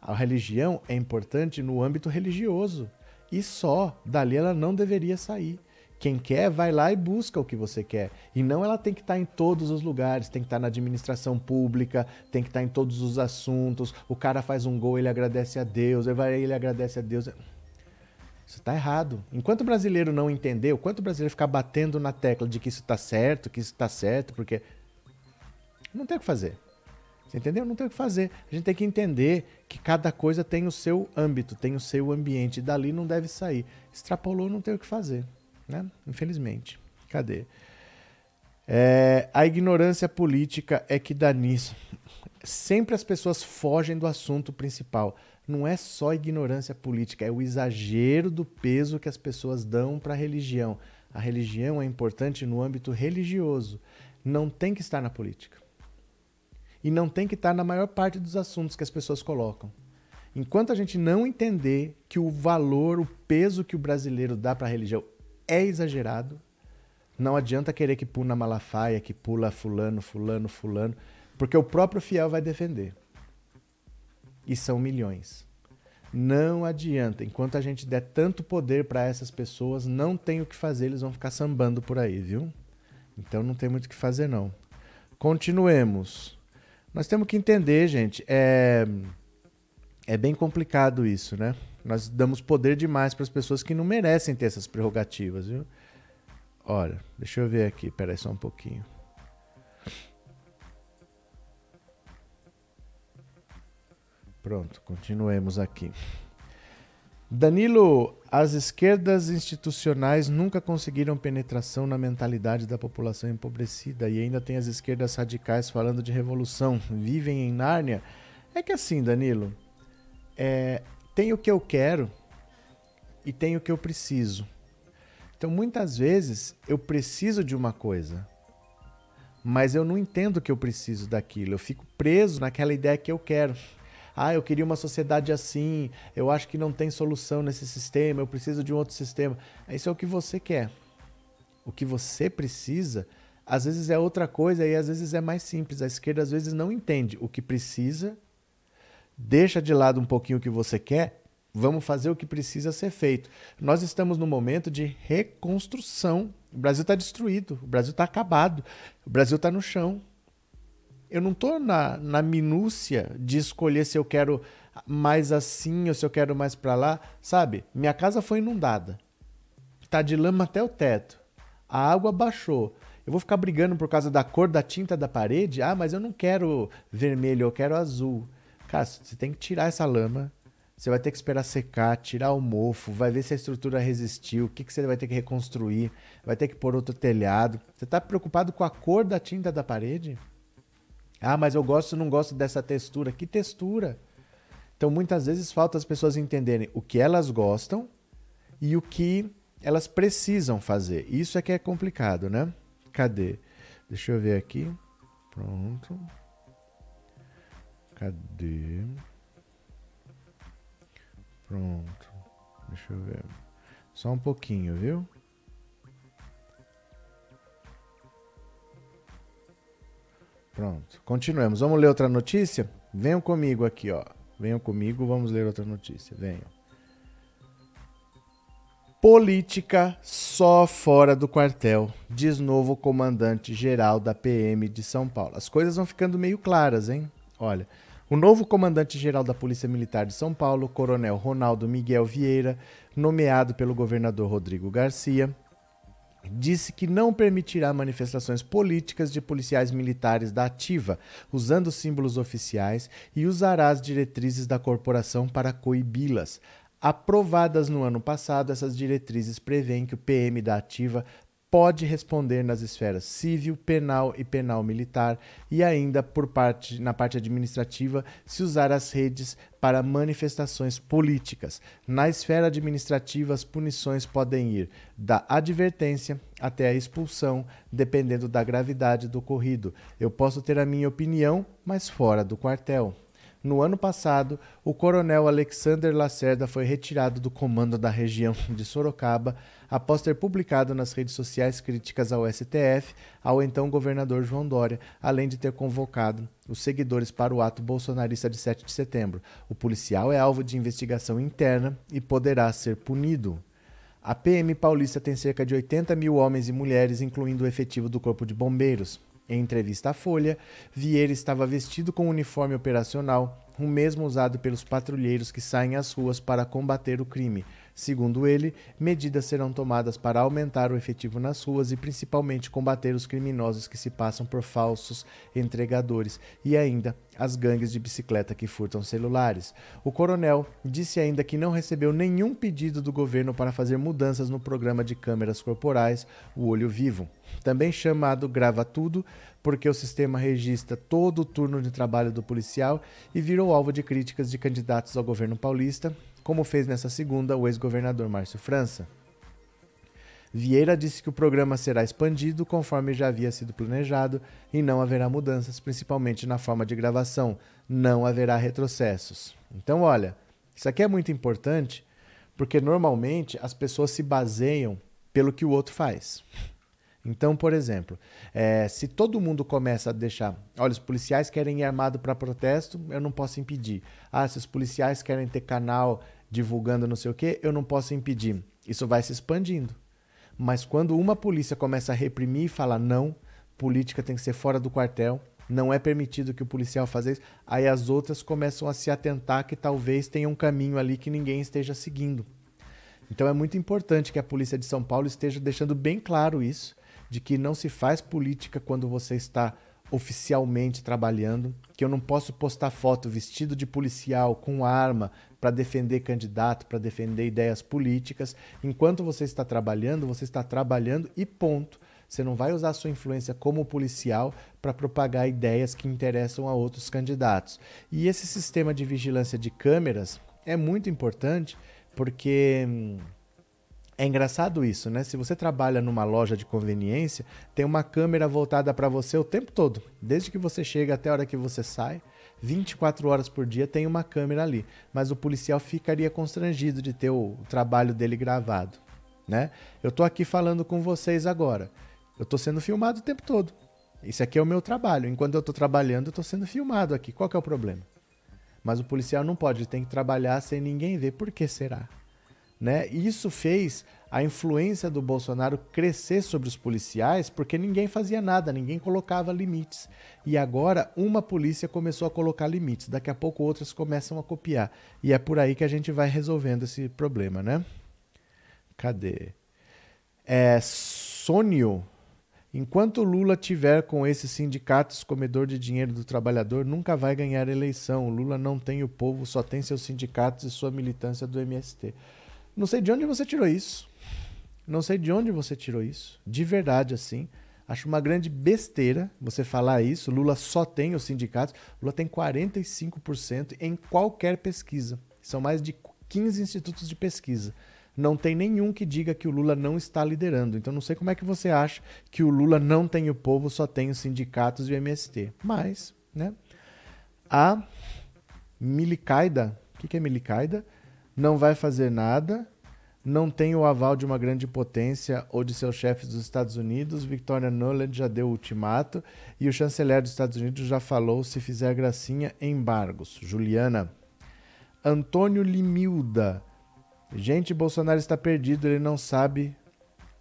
A religião é importante no âmbito religioso e só. Dali ela não deveria sair. Quem quer, vai lá e busca o que você quer. E não ela tem que estar em todos os lugares, tem que estar na administração pública, tem que estar em todos os assuntos. O cara faz um gol, ele agradece a Deus, ele, agradece a Deus. Isso está errado. Enquanto o brasileiro não entendeu, enquanto o brasileiro ficar batendo na tecla de que isso está certo, que isso está certo, porque. Não tem o que fazer. Você entendeu? Não tem o que fazer. A gente tem que entender que cada coisa tem o seu âmbito, tem o seu ambiente. E dali não deve sair. Extrapolou, não tem o que fazer. Né? Infelizmente. Cadê? É, a ignorância política é que dá nisso. Sempre as pessoas fogem do assunto principal. Não é só ignorância política, é o exagero do peso que as pessoas dão para a religião. A religião é importante no âmbito religioso, não tem que estar na política e não tem que estar na maior parte dos assuntos que as pessoas colocam. Enquanto a gente não entender que o valor, o peso que o brasileiro dá para a religião é exagerado, não adianta querer que pula Malafaia, que pula fulano, fulano, fulano, porque o próprio fiel vai defender. E são milhões. Não adianta. Enquanto a gente der tanto poder para essas pessoas, não tem o que fazer, eles vão ficar sambando por aí, viu? Então não tem muito o que fazer, não. Continuemos. Nós temos que entender, gente, é, é bem complicado isso, né? Nós damos poder demais para as pessoas que não merecem ter essas prerrogativas, viu? Olha, deixa eu ver aqui, peraí só um pouquinho. Pronto, continuemos aqui. Danilo, as esquerdas institucionais nunca conseguiram penetração na mentalidade da população empobrecida e ainda tem as esquerdas radicais falando de revolução. Vivem em Nárnia. É que assim, Danilo, é, tem o que eu quero e tem o que eu preciso. Então, muitas vezes, eu preciso de uma coisa, mas eu não entendo que eu preciso daquilo. Eu fico preso naquela ideia que eu quero. Ah, eu queria uma sociedade assim, eu acho que não tem solução nesse sistema, eu preciso de um outro sistema. Isso é o que você quer. O que você precisa, às vezes é outra coisa e às vezes é mais simples. A esquerda às vezes não entende o que precisa, deixa de lado um pouquinho o que você quer, vamos fazer o que precisa ser feito. Nós estamos no momento de reconstrução. O Brasil está destruído, o Brasil está acabado, o Brasil está no chão. Eu não estou na, na minúcia de escolher se eu quero mais assim ou se eu quero mais para lá. Sabe, minha casa foi inundada. Está de lama até o teto. A água baixou. Eu vou ficar brigando por causa da cor da tinta da parede? Ah, mas eu não quero vermelho, eu quero azul. Cara, você tem que tirar essa lama. Você vai ter que esperar secar, tirar o mofo, vai ver se a estrutura resistiu, o que, que você vai ter que reconstruir, vai ter que pôr outro telhado. Você está preocupado com a cor da tinta da parede? Ah, mas eu gosto, não gosto dessa textura. Que textura? Então, muitas vezes falta as pessoas entenderem o que elas gostam e o que elas precisam fazer. Isso é que é complicado, né? Cadê? Deixa eu ver aqui. Pronto. Cadê? Pronto. Deixa eu ver. Só um pouquinho, viu? Pronto. Continuemos. Vamos ler outra notícia? Venham comigo aqui, ó. Venham comigo, vamos ler outra notícia. Venham. Política só fora do quartel, diz novo comandante-geral da PM de São Paulo. As coisas vão ficando meio claras, hein? Olha, o novo comandante-geral da Polícia Militar de São Paulo, Coronel Ronaldo Miguel Vieira, nomeado pelo governador Rodrigo Garcia, disse que não permitirá manifestações políticas de policiais militares da Ativa, usando símbolos oficiais, e usará as diretrizes da corporação para coibi-las. Aprovadas no ano passado, essas diretrizes prevêem que o PM da Ativa pode responder nas esferas civil, penal e penal militar e ainda por parte na parte administrativa se usar as redes para manifestações políticas. Na esfera administrativa, as punições podem ir da advertência até a expulsão, dependendo da gravidade do ocorrido. Eu posso ter a minha opinião, mas fora do quartel. No ano passado, o coronel Alexander Lacerda foi retirado do comando da região de Sorocaba após ter publicado nas redes sociais críticas ao STF, ao então governador João Dória, além de ter convocado os seguidores para o ato bolsonarista de 7 de setembro. O policial é alvo de investigação interna e poderá ser punido. A PM paulista tem cerca de 80 mil homens e mulheres, incluindo o efetivo do Corpo de Bombeiros. Em entrevista à Folha, Vieira estava vestido com um uniforme operacional, o mesmo usado pelos patrulheiros que saem às ruas para combater o crime. Segundo ele, medidas serão tomadas para aumentar o efetivo nas ruas e principalmente combater os criminosos que se passam por falsos entregadores e ainda as gangues de bicicleta que furtam celulares. O coronel disse ainda que não recebeu nenhum pedido do governo para fazer mudanças no programa de câmeras corporais, o Olho Vivo, também chamado Grava Tudo, porque o sistema registra todo o turno de trabalho do policial e virou alvo de críticas de candidatos ao governo paulista, como fez nessa segunda o ex-governador Márcio França. Vieira disse que o programa será expandido conforme já havia sido planejado e não haverá mudanças, principalmente na forma de gravação. Não haverá retrocessos. Então, olha, isso aqui é muito importante porque normalmente as pessoas se baseiam pelo que o outro faz. Então, por exemplo, é, se todo mundo começa a deixar, olha, os policiais querem ir armado para protesto, eu não posso impedir. Ah, se os policiais querem ter canal divulgando não sei o que, eu não posso impedir. Isso vai se expandindo. Mas quando uma polícia começa a reprimir e falar não, política tem que ser fora do quartel, não é permitido que o policial faça isso, aí as outras começam a se atentar que talvez tenha um caminho ali que ninguém esteja seguindo. Então é muito importante que a polícia de São Paulo esteja deixando bem claro isso, de que não se faz política quando você está oficialmente trabalhando, que eu não posso postar foto vestido de policial com arma para defender candidato, para defender ideias políticas. Enquanto você está trabalhando, você está trabalhando e ponto. Você não vai usar sua influência como policial para propagar ideias que interessam a outros candidatos. E esse sistema de vigilância de câmeras é muito importante porque hum, é engraçado isso, né? Se você trabalha numa loja de conveniência, tem uma câmera voltada para você o tempo todo, desde que você chega até a hora que você sai, 24 horas por dia tem uma câmera ali, mas o policial ficaria constrangido de ter o, trabalho dele gravado, né? Eu tô aqui falando com vocês agora. Eu tô sendo filmado o tempo todo. Isso aqui é o meu trabalho. Enquanto eu tô trabalhando, eu tô sendo filmado aqui. Qual que é o problema? Mas o policial não pode, ele tem que trabalhar sem ninguém ver. Por que será? Né? Isso fez a influência do Bolsonaro crescer sobre os policiais porque ninguém fazia nada, ninguém colocava limites. E agora uma polícia começou a colocar limites, daqui a pouco outras começam a copiar. E é por aí que a gente vai resolvendo esse problema, né? Cadê? É, Sônio. Enquanto Lula tiver com esses sindicatos comedor de dinheiro do trabalhador, nunca vai ganhar eleição. Lula não tem o povo, só tem seus sindicatos e sua militância do MST. Não sei de onde você tirou isso. Não sei de onde você tirou isso. De verdade, assim. Acho uma grande besteira você falar isso. Lula só tem os sindicatos. Lula tem 45% em qualquer pesquisa. São mais de 15 institutos de pesquisa. Não tem nenhum que diga que o Lula não está liderando. Então não sei como é que você acha que o Lula não tem o povo, só tem os sindicatos e o MST. Mas, né? A Milicaida, o que, é Milicaida? Não vai fazer nada não tem o aval de uma grande potência ou de seus chefes dos Estados Unidos. Victoria Nuland já deu o ultimato e o chanceler dos Estados Unidos já falou se fizer gracinha, embargos. Juliana. Antônio Limilda. Gente, Bolsonaro está perdido, ele não sabe,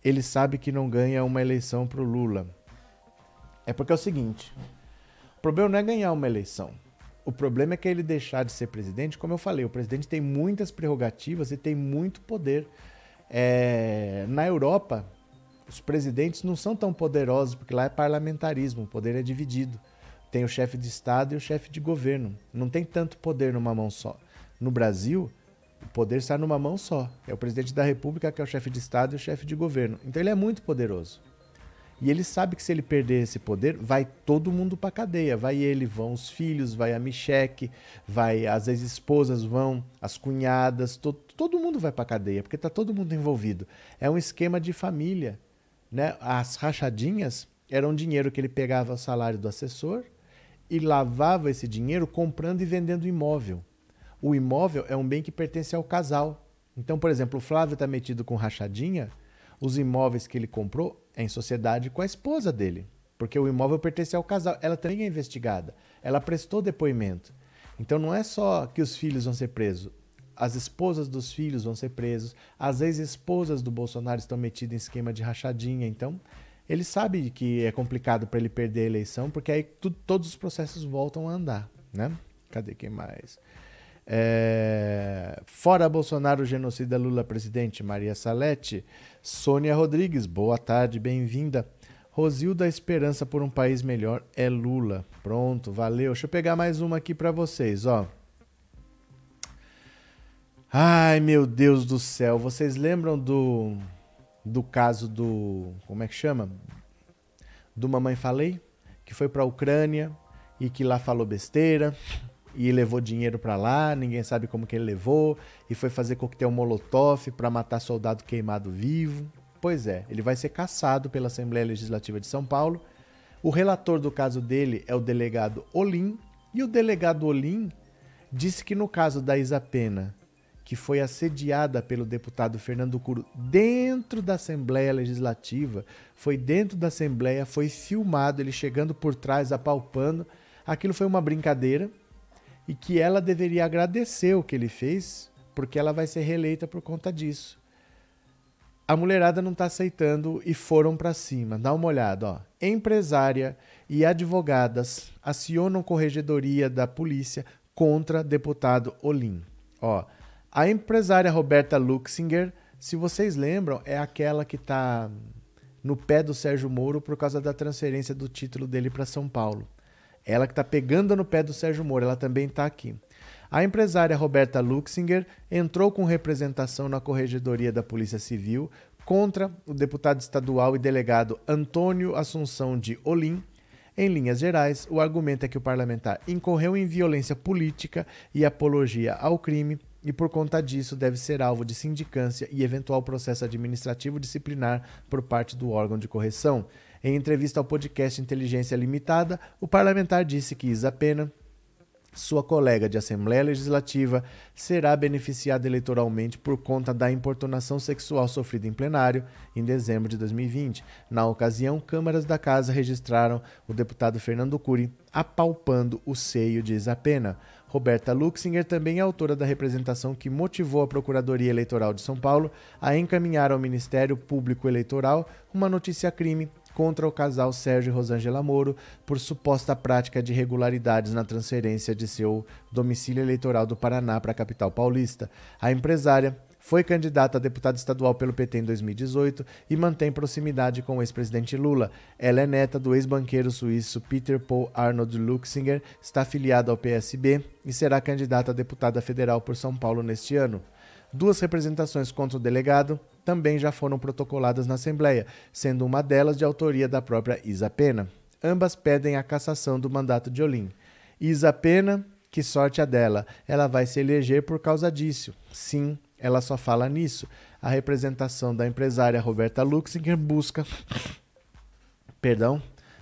ele sabe que não ganha uma eleição para o Lula. É porque é o seguinte, o problema não é ganhar uma eleição. O problema é que ele deixar de ser presidente, como eu falei, o presidente tem muitas prerrogativas e tem muito poder. É, na Europa, os presidentes não são tão poderosos, porque lá é parlamentarismo, o poder é dividido. Tem o chefe de Estado e o chefe de governo. Não tem tanto poder numa mão só. No Brasil, o poder está numa mão só. É o presidente da República que é o chefe de Estado e o chefe de governo. Então ele é muito poderoso. E ele sabe que se ele perder esse poder, vai todo mundo para cadeia. Vai ele, vão os filhos, vai a Micheque, vai as ex-esposas vão, as cunhadas, to, todo mundo vai para cadeia, porque está todo mundo envolvido. É um esquema de família. Né? As rachadinhas eram dinheiro que ele pegava o salário do assessor e lavava esse dinheiro comprando e vendendo imóvel. O imóvel é um bem que pertence ao casal. Então, por exemplo, o Flávio está metido com rachadinha, os imóveis que ele comprou em sociedade com a esposa dele, porque o imóvel pertence ao casal. Ela também é investigada. Ela prestou depoimento. Então não é só que os filhos vão ser presos, as esposas dos filhos vão ser presos, as ex-esposas do Bolsonaro estão metidas em esquema de rachadinha. Então ele sabe que é complicado para ele perder a eleição, porque aí tu, todos os processos voltam a andar, né? Cadê quem mais? É... Fora Bolsonaro, genocida Lula presidente, Maria Salete. Sônia Rodrigues, boa tarde, bem-vinda. Rosilda, esperança por um país melhor é Lula. Pronto, valeu. Deixa eu pegar mais uma aqui para vocês, ó. Ai, meu Deus do céu. Vocês lembram do do caso do, como é que chama? Do Mamãe Falei, que foi para a Ucrânia e que lá falou besteira e levou dinheiro para lá, ninguém sabe como que ele levou, e foi fazer coquetel molotov para matar soldado queimado vivo. Pois é, ele vai ser caçado pela Assembleia Legislativa de São Paulo. O relator do caso dele é o delegado Olim, e o delegado Olim disse que no caso da Isa Pena, que foi assediada pelo deputado Fernando Curo dentro da Assembleia Legislativa, foi dentro da Assembleia, foi filmado ele chegando por trás, apalpando. Aquilo foi uma brincadeira, e que ela deveria agradecer o que ele fez, porque ela vai ser reeleita por conta disso. A mulherada não está aceitando e foram para cima. Dá uma olhada, ó. Empresária e advogadas acionam corregedoria da polícia contra deputado Olim. Ó, a empresária Roberta Luxinger, se vocês lembram, é aquela que está no pé do Sérgio Moro por causa da transferência do título dele para São Paulo. Ela que está pegando no pé do Sérgio Moro, ela também está aqui. A empresária Roberta Luxinger entrou com representação na Corregedoria da Polícia Civil contra o deputado estadual e delegado Antônio Assunção de Olim. Em linhas gerais, o argumento é que o parlamentar incorreu em violência política e apologia ao crime e, por conta disso, deve ser alvo de sindicância e eventual processo administrativo disciplinar por parte do órgão de correção. Em entrevista ao podcast Inteligência Limitada, o parlamentar disse que Isa Pena sua colega de Assembleia Legislativa será beneficiada eleitoralmente por conta da importunação sexual sofrida em plenário em dezembro de 2020. Na ocasião, câmaras da casa registraram o deputado Fernando Cury apalpando o seio de Isapena. Roberta Luxinger também é autora da representação que motivou a Procuradoria Eleitoral de São Paulo a encaminhar ao Ministério Público Eleitoral uma notícia-crime contra o casal Sérgio e Rosângela Moro por suposta prática de irregularidades na transferência de seu domicílio eleitoral do Paraná para a capital paulista. A empresária foi candidata a deputada estadual pelo PT em 2018 e mantém proximidade com o ex-presidente Lula. Ela é neta do ex-banqueiro suíço Peter Paul Arnold Luxinger, está afiliada ao PSB e será candidata a deputada federal por São Paulo neste ano. Duas representações contra o delegado também já foram protocoladas na Assembleia, sendo uma delas de autoria da própria Isa Pena. Ambas pedem a cassação do mandato de Olim. Isa Pena, que sorte a dela, ela vai se eleger por causa disso. Sim, ela só fala nisso. A representação da empresária Roberta Luxinger busca perdão,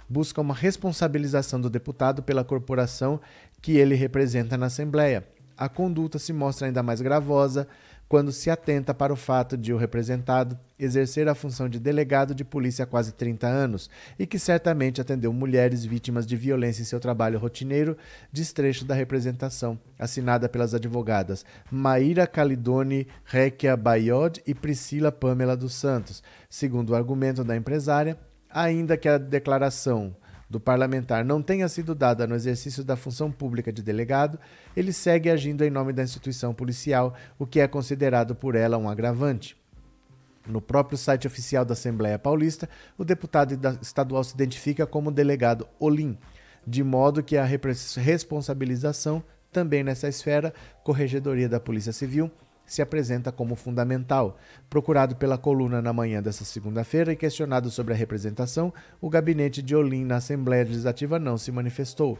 busca uma responsabilização do deputado pela corporação que ele representa na Assembleia. A conduta se mostra ainda mais gravosa quando se atenta para o fato de o representado exercer a função de delegado de polícia há quase 30 anos e que certamente atendeu mulheres vítimas de violência em seu trabalho rotineiro, destrecho da representação, assinada pelas advogadas Maíra Calidone Requia Bayod e Priscila Pamela dos Santos. Segundo o argumento da empresária, ainda que a declaração do parlamentar não tenha sido dada no exercício da função pública de delegado, ele segue agindo em nome da instituição policial, o que é considerado por ela um agravante. No próprio site oficial da Assembleia Paulista, o deputado estadual se identifica como delegado Olim, de modo que a responsabilização, também nessa esfera, Corregedoria da Polícia Civil, se apresenta como fundamental. Procurado pela coluna na manhã desta segunda-feira e questionado sobre a representação, o gabinete de Olim na Assembleia Legislativa não se manifestou.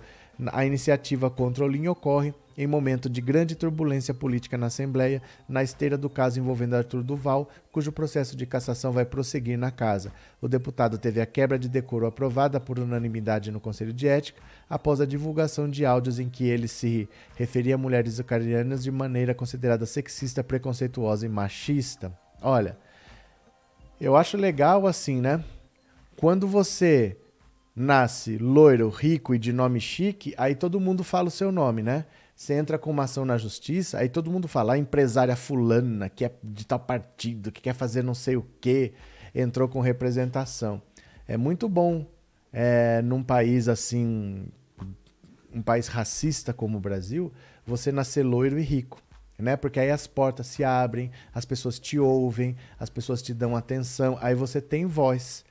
A iniciativa contra Olim ocorre em momento de grande turbulência política na Assembleia, na esteira do caso envolvendo Arthur Duval, cujo processo de cassação vai prosseguir na casa. O deputado teve a quebra de decoro aprovada por unanimidade no Conselho de Ética, após a divulgação de áudios em que ele se referia a mulheres ucranianas de maneira considerada sexista, preconceituosa e machista. Olha, eu acho legal assim, né? Quando você nasce loiro, rico e de nome chique, aí todo mundo fala o seu nome, né? Você entra com uma ação na justiça, aí todo mundo fala, a empresária fulana, que é de tal partido, que quer fazer não sei o quê, entrou com representação. É muito bom é, num país assim, um país racista como o Brasil, você nascer loiro e rico. Né? Porque aí as portas se abrem, as pessoas te ouvem, as pessoas te dão atenção, aí você tem voz.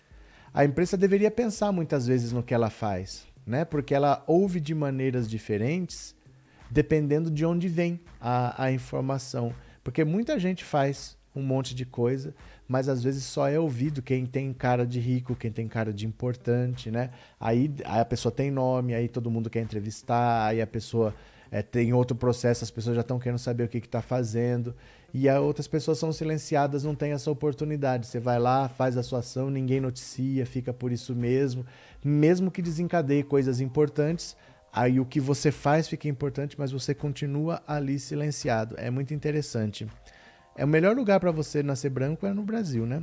A imprensa deveria pensar muitas vezes no que ela faz, né? Porque ela ouve de maneiras diferentes dependendo de onde vem a, a informação. Porque muita gente faz um monte de coisa, mas às vezes só é ouvido quem tem cara de rico, quem tem cara de importante, né? Aí, aí a pessoa tem nome, aí todo mundo quer entrevistar, aí a pessoa é, tem outro processo, as pessoas já estão querendo saber o que está fazendo, e as outras pessoas são silenciadas, não tem essa oportunidade. Você vai lá, faz a sua ação, ninguém noticia, fica por isso mesmo, mesmo que desencadeie coisas importantes, Aí o que você faz fica importante, mas você continua ali silenciado. É muito interessante. É o melhor lugar para você nascer branco é no Brasil, né?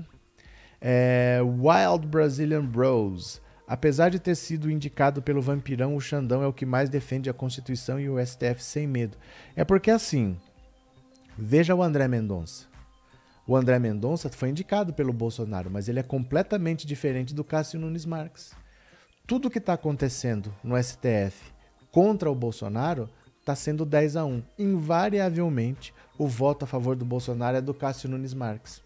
É Wild Brazilian Bros. Apesar de ter sido indicado pelo Vampirão, o Xandão é o que mais defende a Constituição e o STF sem medo. É porque assim, veja o André Mendonça. O André Mendonça foi indicado pelo Bolsonaro, mas ele é completamente diferente do Cássio Nunes Marques. Tudo que está acontecendo no STF contra o Bolsonaro está sendo 10 a 1. Invariavelmente, o voto a favor do Bolsonaro é do Cássio Nunes Marques.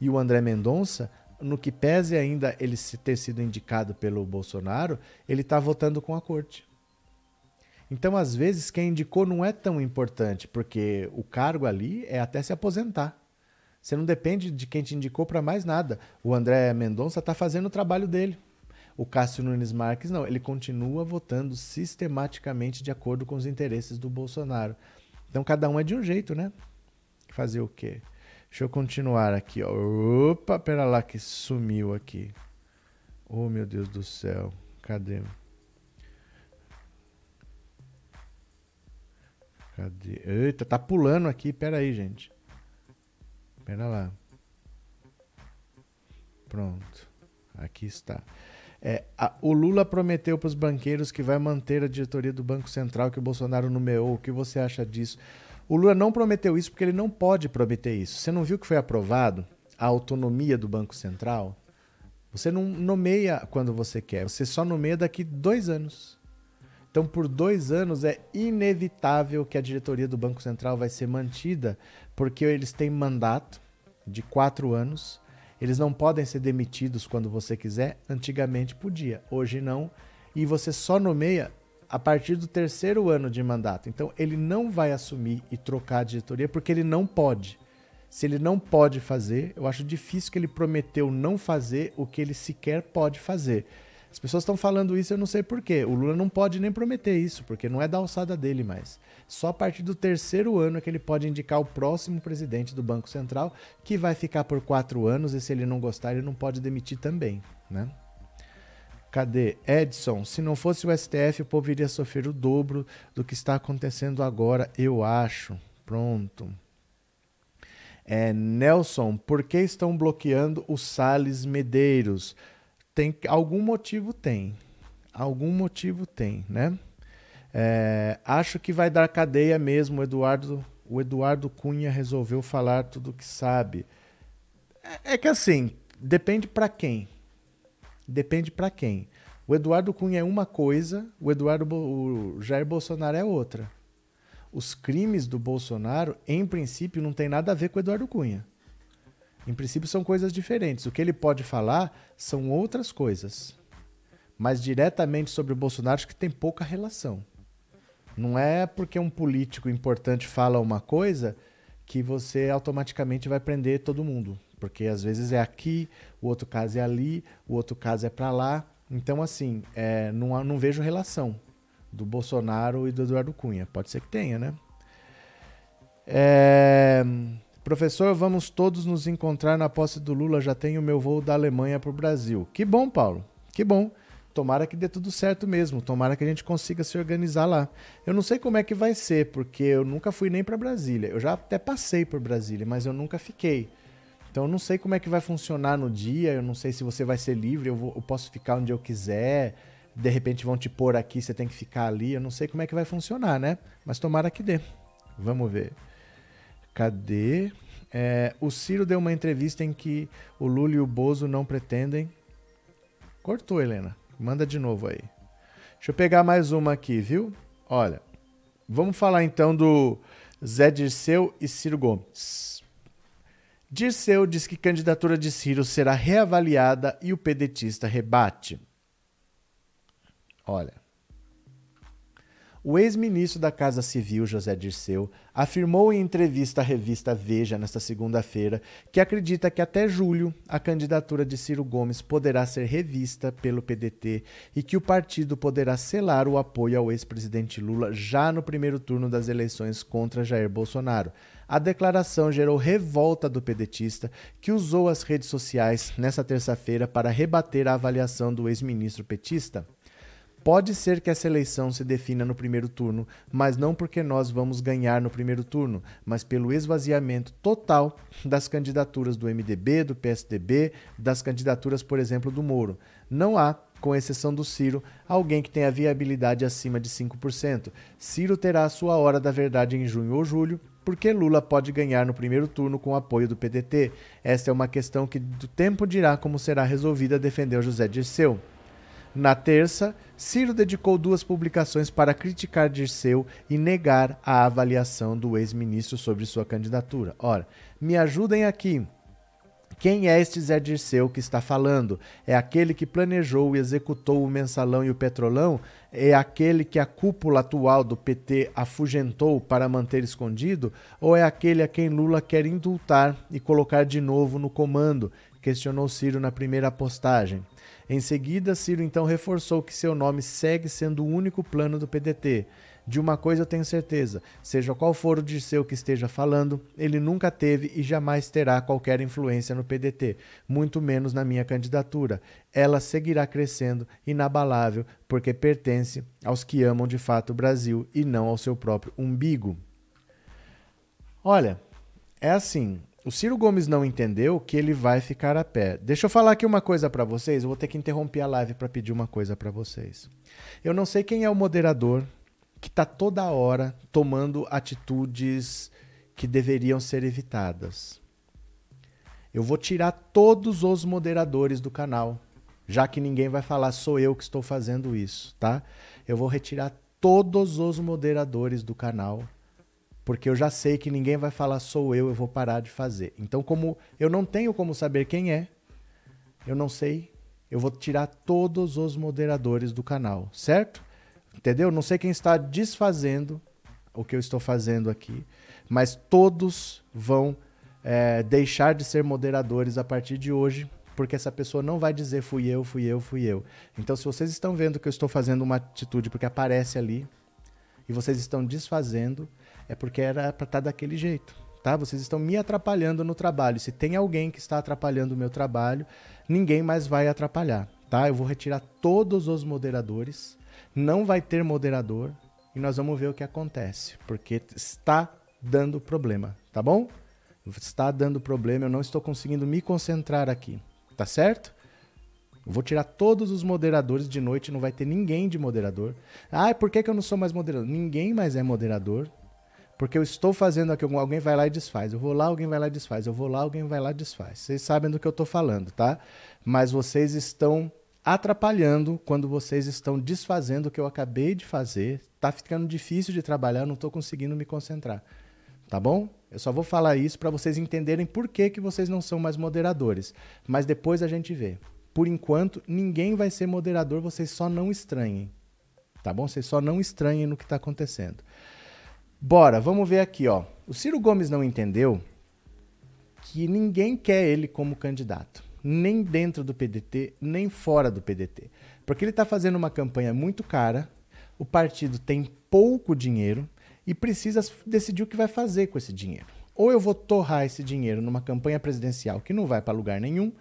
E o André Mendonça, no que pese ainda ele ter sido indicado pelo Bolsonaro, ele está votando com a corte. Então, às vezes, quem indicou não é tão importante, porque o cargo ali é até se aposentar. Você não depende de quem te indicou para mais nada. O André Mendonça está fazendo o trabalho dele. O Cássio Nunes Marques não, ele continua votando sistematicamente de acordo com os interesses do Bolsonaro. Então cada um é de um jeito, né? Fazer o quê? Deixa eu continuar aqui, ó. Opa, pera lá que sumiu aqui. Oh, meu Deus do céu. Cadê? Cadê? Eita, tá pulando aqui. Pera aí, gente. Pera lá. Pronto. Aqui está. É, a, o Lula prometeu para os banqueiros que vai manter a diretoria do Banco Central que o Bolsonaro nomeou. O que você acha disso? O Lula não prometeu isso porque ele não pode prometer isso. Você não viu que foi aprovado a autonomia do Banco Central? Você não nomeia quando você quer, você só nomeia daqui dois anos. Então, por dois anos, é inevitável que a diretoria do Banco Central vai ser mantida, porque eles têm mandato de quatro anos eles não podem ser demitidos quando você quiser. Antigamente podia, hoje não. E você só nomeia a partir do terceiro ano de mandato. Então ele não vai assumir e trocar a diretoria porque ele não pode. Se ele não pode fazer, eu acho difícil que ele prometeu não fazer o que ele sequer pode fazer. As pessoas estão falando isso, eu não sei porquê. O Lula não pode nem prometer isso, porque não é da alçada dele mais. Só a partir do terceiro ano é que ele pode indicar o próximo presidente do Banco Central, que vai ficar por quatro anos, e se ele não gostar, ele não pode demitir também, né? Cadê? Edson, se não fosse o STF, o povo iria sofrer o dobro do que está acontecendo agora, eu acho. Pronto. É, Nelson, por que estão bloqueando o Sales Medeiros? Tem algum motivo tem. Algum motivo tem, né? É, acho que vai dar cadeia mesmo. O Eduardo, o Eduardo Cunha resolveu falar tudo o que sabe. É, é que assim, depende para quem. Depende para quem. O Eduardo Cunha é uma coisa, o Eduardo o Jair Bolsonaro é outra. Os crimes do Bolsonaro, em princípio, não tem nada a ver com o Eduardo Cunha. Em princípio, são coisas diferentes. O que ele pode falar são outras coisas. Mas diretamente sobre o Bolsonaro, acho que tem pouca relação. Não é porque um político importante fala uma coisa que você automaticamente vai prender todo mundo. Porque às vezes é aqui, o outro caso é ali, o outro caso é para lá. Então, assim, é, não, não vejo relação do Bolsonaro e do Eduardo Cunha. Pode ser que tenha, né? É. Professor, vamos todos nos encontrar na posse do Lula. Já tenho meu voo da Alemanha para o Brasil. Que bom, Paulo. Que bom. Tomara que dê tudo certo mesmo. Tomara que a gente consiga se organizar lá. Eu não sei como é que vai ser, porque eu nunca fui nem para Brasília. Eu já até passei por Brasília, mas eu nunca fiquei. Então eu não sei como é que vai funcionar no dia. Eu não sei se você vai ser livre. Eu, vou, eu posso ficar onde eu quiser. De repente vão te pôr aqui, você tem que ficar ali. Eu não sei como é que vai funcionar, né? Mas tomara que dê. Vamos ver. Cadê? É, o Ciro deu uma entrevista em que o Lula e o Bozo não pretendem. Cortou, Helena. Manda de novo aí. Deixa eu pegar mais uma aqui, viu? Olha, vamos falar então do Zé Dirceu e Ciro Gomes. Dirceu diz que candidatura de Ciro será reavaliada e o pedetista rebate. Olha, o ex-ministro da Casa Civil, José Dirceu, afirmou em entrevista à revista Veja nesta segunda-feira que acredita que até julho a candidatura de Ciro Gomes poderá ser revista pelo PDT e que o partido poderá selar o apoio ao ex-presidente Lula já no primeiro turno das eleições contra Jair Bolsonaro. A declaração gerou revolta do pedetista, que usou as redes sociais nesta terça-feira para rebater a avaliação do ex-ministro petista. Pode ser que essa eleição se defina no primeiro turno, mas não porque nós vamos ganhar no primeiro turno, mas pelo esvaziamento total das candidaturas do MDB, do PSDB, das candidaturas, por exemplo, do Moro. Não há, com exceção do Ciro, alguém que tenha viabilidade acima de 5%. Ciro terá a sua hora da verdade em junho ou julho, porque Lula pode ganhar no primeiro turno com o apoio do PDT. Esta é uma questão que do tempo dirá como será resolvida, defendeu José Dirceu. Na terça, Ciro dedicou duas publicações para criticar Dirceu e negar a avaliação do ex-ministro sobre sua candidatura. Ora, me ajudem aqui. Quem é este Zé Dirceu que está falando? É aquele que planejou e executou o mensalão e o petrolão? É aquele que a cúpula atual do PT afugentou para manter escondido? Ou é aquele a quem Lula quer indultar e colocar de novo no comando? Questionou Ciro na primeira postagem. Em seguida, Ciro então reforçou que seu nome segue sendo o único plano do PDT. De uma coisa eu tenho certeza: seja qual for o Dirceu que esteja falando, ele nunca teve e jamais terá qualquer influência no PDT, muito menos na minha candidatura. Ela seguirá crescendo, inabalável, porque pertence aos que amam de fato o Brasil e não ao seu próprio umbigo. Olha, é assim. O Ciro Gomes não entendeu que ele vai ficar a pé. Deixa eu falar aqui uma coisa para vocês. Eu vou ter que interromper a live para pedir uma coisa para vocês. Eu não sei quem é o moderador que está toda hora tomando atitudes que deveriam ser evitadas. Eu vou tirar todos os moderadores do canal, já que ninguém vai falar sou eu que estou fazendo isso, tá? Eu vou retirar todos os moderadores do canal, porque eu já sei que ninguém vai falar sou eu, eu vou parar de fazer. Então, como eu não tenho como saber quem é, eu não sei, eu vou tirar todos os moderadores do canal, certo? Entendeu? Não sei quem está desfazendo o que eu estou fazendo aqui, mas todos vão é, deixar de ser moderadores a partir de hoje, porque essa pessoa não vai dizer fui eu, fui eu, fui eu. Então, se vocês estão vendo que eu estou fazendo uma atitude porque aparece ali e vocês estão desfazendo, é porque era para estar tá daquele jeito. Tá? Vocês estão me atrapalhando no trabalho. Se tem alguém que está atrapalhando o meu trabalho, ninguém mais vai atrapalhar. Tá? Eu vou retirar todos os moderadores não vai ter moderador e nós vamos ver o que acontece, porque está dando problema, tá bom? Está dando problema, eu não estou conseguindo me concentrar aqui, tá certo? Vou tirar todos os moderadores de noite, não vai ter ninguém de moderador. Ah, por que, que eu não sou mais moderador? Ninguém mais é moderador. Porque eu estou fazendo aqui, alguém vai lá e desfaz. Eu vou lá, alguém vai lá e desfaz. Eu vou lá, alguém vai lá e desfaz. Vocês sabem do que eu estou falando, tá? Mas vocês estão atrapalhando quando vocês estão desfazendo o que eu acabei de fazer. Tá ficando difícil de trabalhar, não estou conseguindo me concentrar. Tá bom? Eu só vou falar isso para vocês entenderem por que, que vocês não são mais moderadores. Mas depois a gente vê. Por enquanto, ninguém vai ser moderador, vocês só não estranhem. Tá bom? Vocês só não estranhem no que está acontecendo. Bora, vamos ver aqui, ó. O Ciro Gomes não entendeu que ninguém quer ele como candidato nem dentro do PDT, nem fora do PDT. Porque ele está fazendo uma campanha muito cara, o partido tem pouco dinheiro e precisa decidir o que vai fazer com esse dinheiro. Ou eu vou torrar esse dinheiro numa campanha presidencial que não vai para lugar nenhum,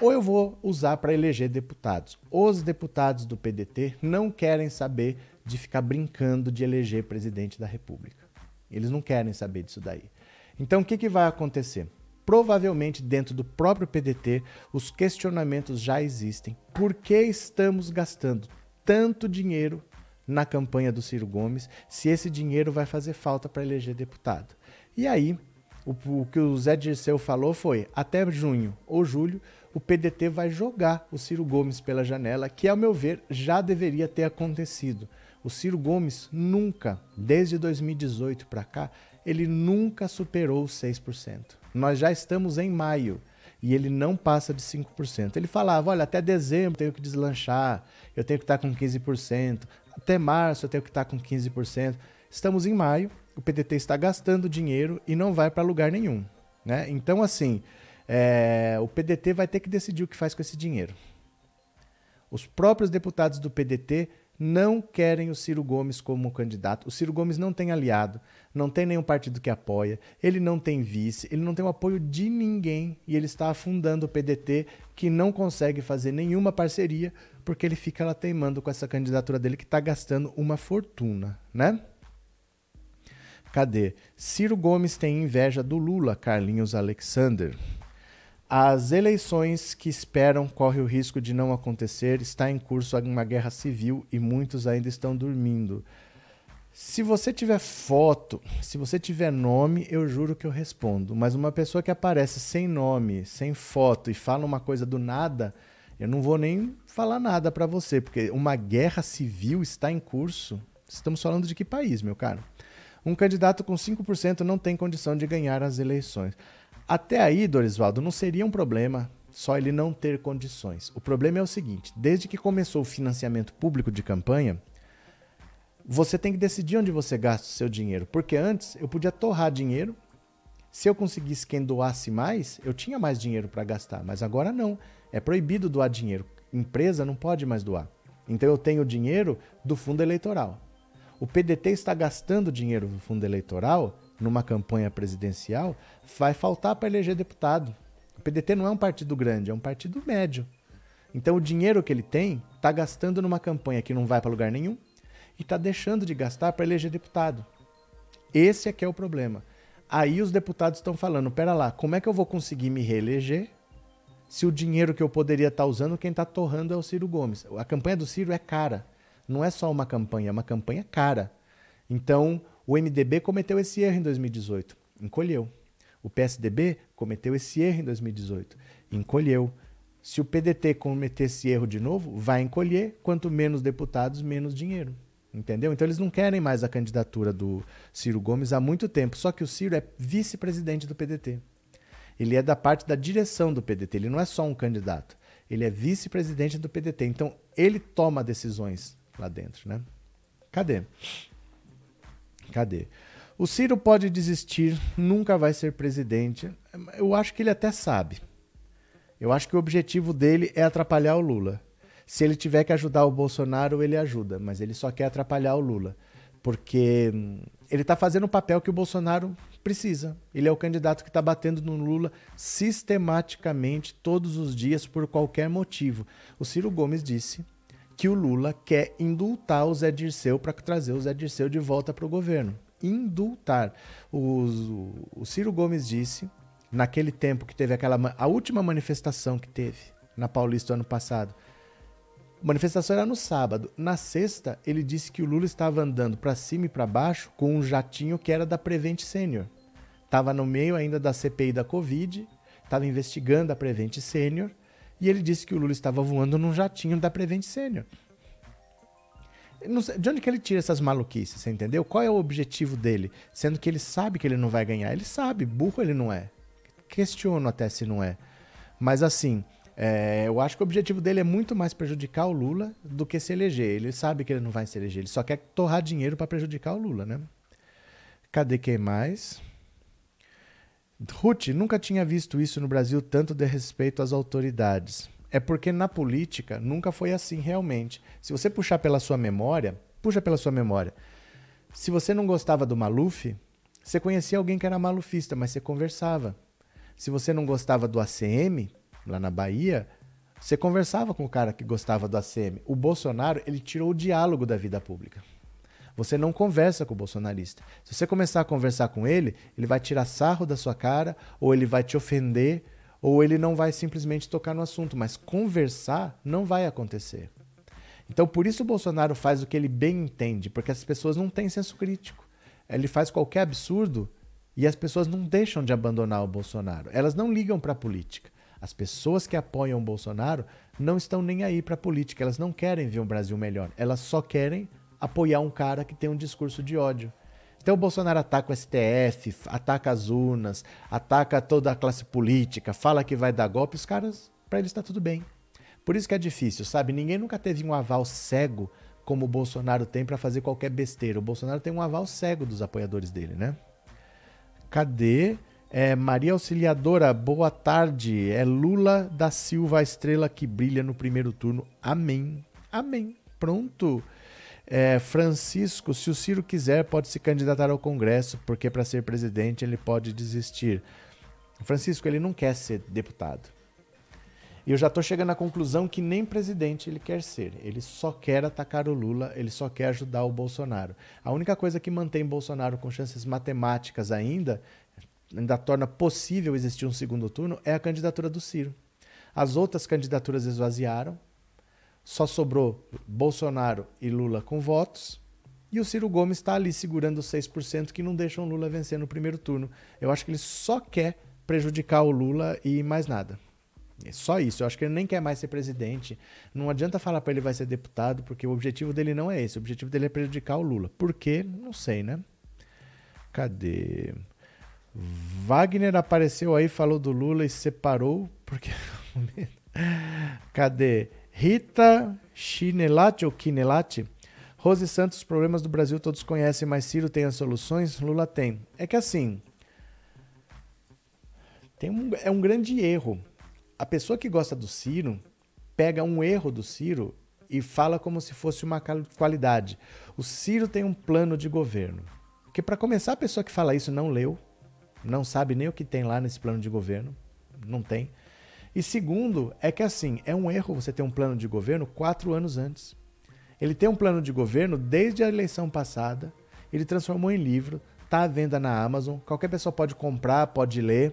ou eu vou usar para eleger deputados. Os deputados do PDT não querem saber de ficar brincando de eleger presidente da República. Eles não querem saber disso daí. Então o que, que vai acontecer? provavelmente dentro do próprio PDT, os questionamentos já existem. Por que estamos gastando tanto dinheiro na campanha do Ciro Gomes se esse dinheiro vai fazer falta para eleger deputado? E aí, o, o, que o Zé Dirceu falou foi: até junho ou julho, o PDT vai jogar o Ciro Gomes pela janela, que, ao meu ver, já deveria ter acontecido. O Ciro Gomes nunca, desde 2018 para cá, ele nunca superou os 6%. Nós já estamos em maio e ele não passa de 5%. Ele falava: olha, até dezembro tenho que deslanchar, eu tenho que estar com 15%, até março eu tenho que estar com 15%. Estamos em maio, o PDT está gastando dinheiro e não vai para lugar nenhum. Né? Então, assim, é, o PDT vai ter que decidir o que faz com esse dinheiro. Os próprios deputados do PDT não querem o Ciro Gomes como candidato. O Ciro Gomes não tem aliado, não tem nenhum partido que apoia, ele não tem vice, ele não tem o apoio de ninguém e ele está afundando o PDT, que não consegue fazer nenhuma parceria porque ele fica lá teimando com essa candidatura dele que está gastando uma fortuna, né? Cadê? Ciro Gomes tem inveja do Lula, Carlinhos Alexander. As eleições que esperam correm o risco de não acontecer. Está em curso uma guerra civil e muitos ainda estão dormindo. Se você tiver foto, se você tiver nome, eu juro que eu respondo. Mas uma pessoa que aparece sem nome, sem foto e fala uma coisa do nada, eu não vou nem falar nada para você, porque uma guerra civil está em curso. Estamos falando de que país, meu caro? Um candidato com 5% não tem condição de ganhar as eleições. Até aí, Dorisvaldo, não seria um problema só ele não ter condições. O problema é o seguinte: desde que começou o financiamento público de campanha, você tem que decidir onde você gasta o seu dinheiro. Porque antes eu podia torrar dinheiro. Se eu conseguisse quem doasse mais, eu tinha mais dinheiro para gastar. Mas agora não. É proibido doar dinheiro. Empresa não pode mais doar. Então eu tenho dinheiro do fundo eleitoral. o PDT está gastando dinheiro do fundo eleitoral numa campanha presidencial, vai faltar para eleger deputado. O PDT não é um partido grande, é um partido médio. Então o dinheiro que ele tem está gastando numa campanha que não vai para lugar nenhum e está deixando de gastar para eleger deputado. Esse é que é o problema. Aí os deputados estão falando: pera lá, como é que eu vou conseguir me reeleger se o dinheiro que eu poderia estar tá usando, quem está torrando é o Ciro Gomes? A campanha do Ciro é cara. Não é só uma campanha, é uma campanha cara. Então, o MDB cometeu esse erro em 2018, encolheu. O PSDB cometeu esse erro em 2018, encolheu. Se o PDT cometer esse erro de novo, vai encolher. Quanto menos deputados, menos dinheiro. Entendeu? Então eles não querem mais a candidatura do Ciro Gomes há muito tempo. Só que o Ciro é vice-presidente do PDT. Ele é da parte da direção do PDT, ele não é só um candidato. Ele é vice-presidente do PDT. Então ele toma decisões lá dentro, né? Cadê? Cadê? O Ciro pode desistir, nunca vai ser presidente. Eu acho que ele até sabe. Eu acho que o objetivo dele é atrapalhar o Lula. Se ele tiver que ajudar o Bolsonaro, ele ajuda, mas ele só quer atrapalhar o Lula. Porque hum, ele está fazendo o papel que o Bolsonaro precisa. Ele é o candidato que está batendo no Lula sistematicamente, todos os dias, por qualquer motivo. O Ciro Gomes disse que o Lula quer indultar o Zé Dirceu para trazer o Zé Dirceu de volta para o governo. Indultar. O, o, Ciro Gomes disse, naquele tempo que teve aquela. a última manifestação que teve na Paulista ano passado a manifestação era no sábado. Na sexta, ele disse que o Lula estava andando para cima e para baixo com um jatinho que era da Prevent Senior. Estava no meio ainda da CPI da Covid, estava investigando a Prevent Senior, e ele disse que o Lula estava voando num jatinho da Prevent Senior. de onde que ele tira essas maluquices, você entendeu? Qual é o objetivo dele? Sendo que ele sabe que ele não vai ganhar. Ele sabe, burro ele não é. Questiono até se não é. Mas assim, é, eu acho que o objetivo dele é muito mais prejudicar o Lula do que se eleger. Ele sabe que ele não vai se eleger, ele só quer torrar dinheiro para prejudicar o Lula, né? Cadê quem mais? Ruth, nunca tinha visto isso no Brasil tanto de respeito às autoridades. É porque na política nunca foi assim realmente. Se você puxar pela sua memória, puxa pela sua memória. Se você não gostava do Maluf, você conhecia alguém que era malufista, mas você conversava. Se você não gostava do ACM, lá na Bahia, você conversava com o cara que gostava do ACM. O Bolsonaro, ele tirou o diálogo da vida pública. Você não conversa com o bolsonarista. Se você começar a conversar com ele, ele vai tirar sarro da sua cara, ou ele vai te ofender, ou ele não vai simplesmente tocar no assunto. Mas conversar não vai acontecer. Então, por isso o Bolsonaro faz o que ele bem entende, porque as pessoas não têm senso crítico. Ele faz qualquer absurdo e as pessoas não deixam de abandonar o Bolsonaro. Elas não ligam para a política. As pessoas que apoiam o Bolsonaro não estão nem aí para a política, elas não querem ver um Brasil melhor, elas só querem apoiar um cara que tem um discurso de ódio. Então o Bolsonaro ataca o STF, ataca as urnas, ataca toda a classe política, fala que vai dar golpe, os caras, para eles está tudo bem. Por isso que é difícil, sabe? Ninguém nunca teve um aval cego como o Bolsonaro tem para fazer qualquer besteira. O Bolsonaro tem um aval cego dos apoiadores dele, né? Cadê? É, Maria Auxiliadora, boa tarde. É Lula da Silva, a estrela que brilha no primeiro turno. Amém. Amém. Pronto. É, Francisco, se o Ciro quiser, pode se candidatar ao Congresso, porque para ser presidente ele pode desistir. Francisco, ele não quer ser deputado. E eu já estou chegando à conclusão que nem presidente ele quer ser. Ele só quer atacar o Lula, ele só quer ajudar o Bolsonaro. A única coisa que mantém Bolsonaro com chances matemáticas ainda ainda torna possível existir um segundo turno é a candidatura do Ciro. As outras candidaturas esvaziaram, só sobrou Bolsonaro e Lula com votos, e o Ciro Gomes está ali segurando os 6% que não deixam Lula vencer no primeiro turno. Eu acho que ele só quer prejudicar o Lula e mais nada. É só isso. Eu acho que ele nem quer mais ser presidente. Não adianta falar para ele vai ser deputado, porque o objetivo dele não é esse. O objetivo dele é prejudicar o Lula. Por quê? Não sei, né? Cadê? Wagner apareceu aí, falou do Lula e separou, porque. Cadê? Rita Chinelati ou Quinelati? Rose Santos, problemas do Brasil todos conhecem, mas Ciro tem as soluções? Lula tem. É que assim. Tem um, é um grande erro. A pessoa que gosta do Ciro pega um erro do Ciro e fala como se fosse uma qualidade. O Ciro tem um plano de governo. Porque, para começar, a pessoa que fala isso não leu, não sabe nem o que tem lá nesse plano de governo. Não tem. E segundo, é que assim, é um erro você ter um plano de governo quatro anos antes. Ele tem um plano de governo desde a eleição passada, ele transformou em livro, está à venda na Amazon, qualquer pessoa pode comprar, pode ler.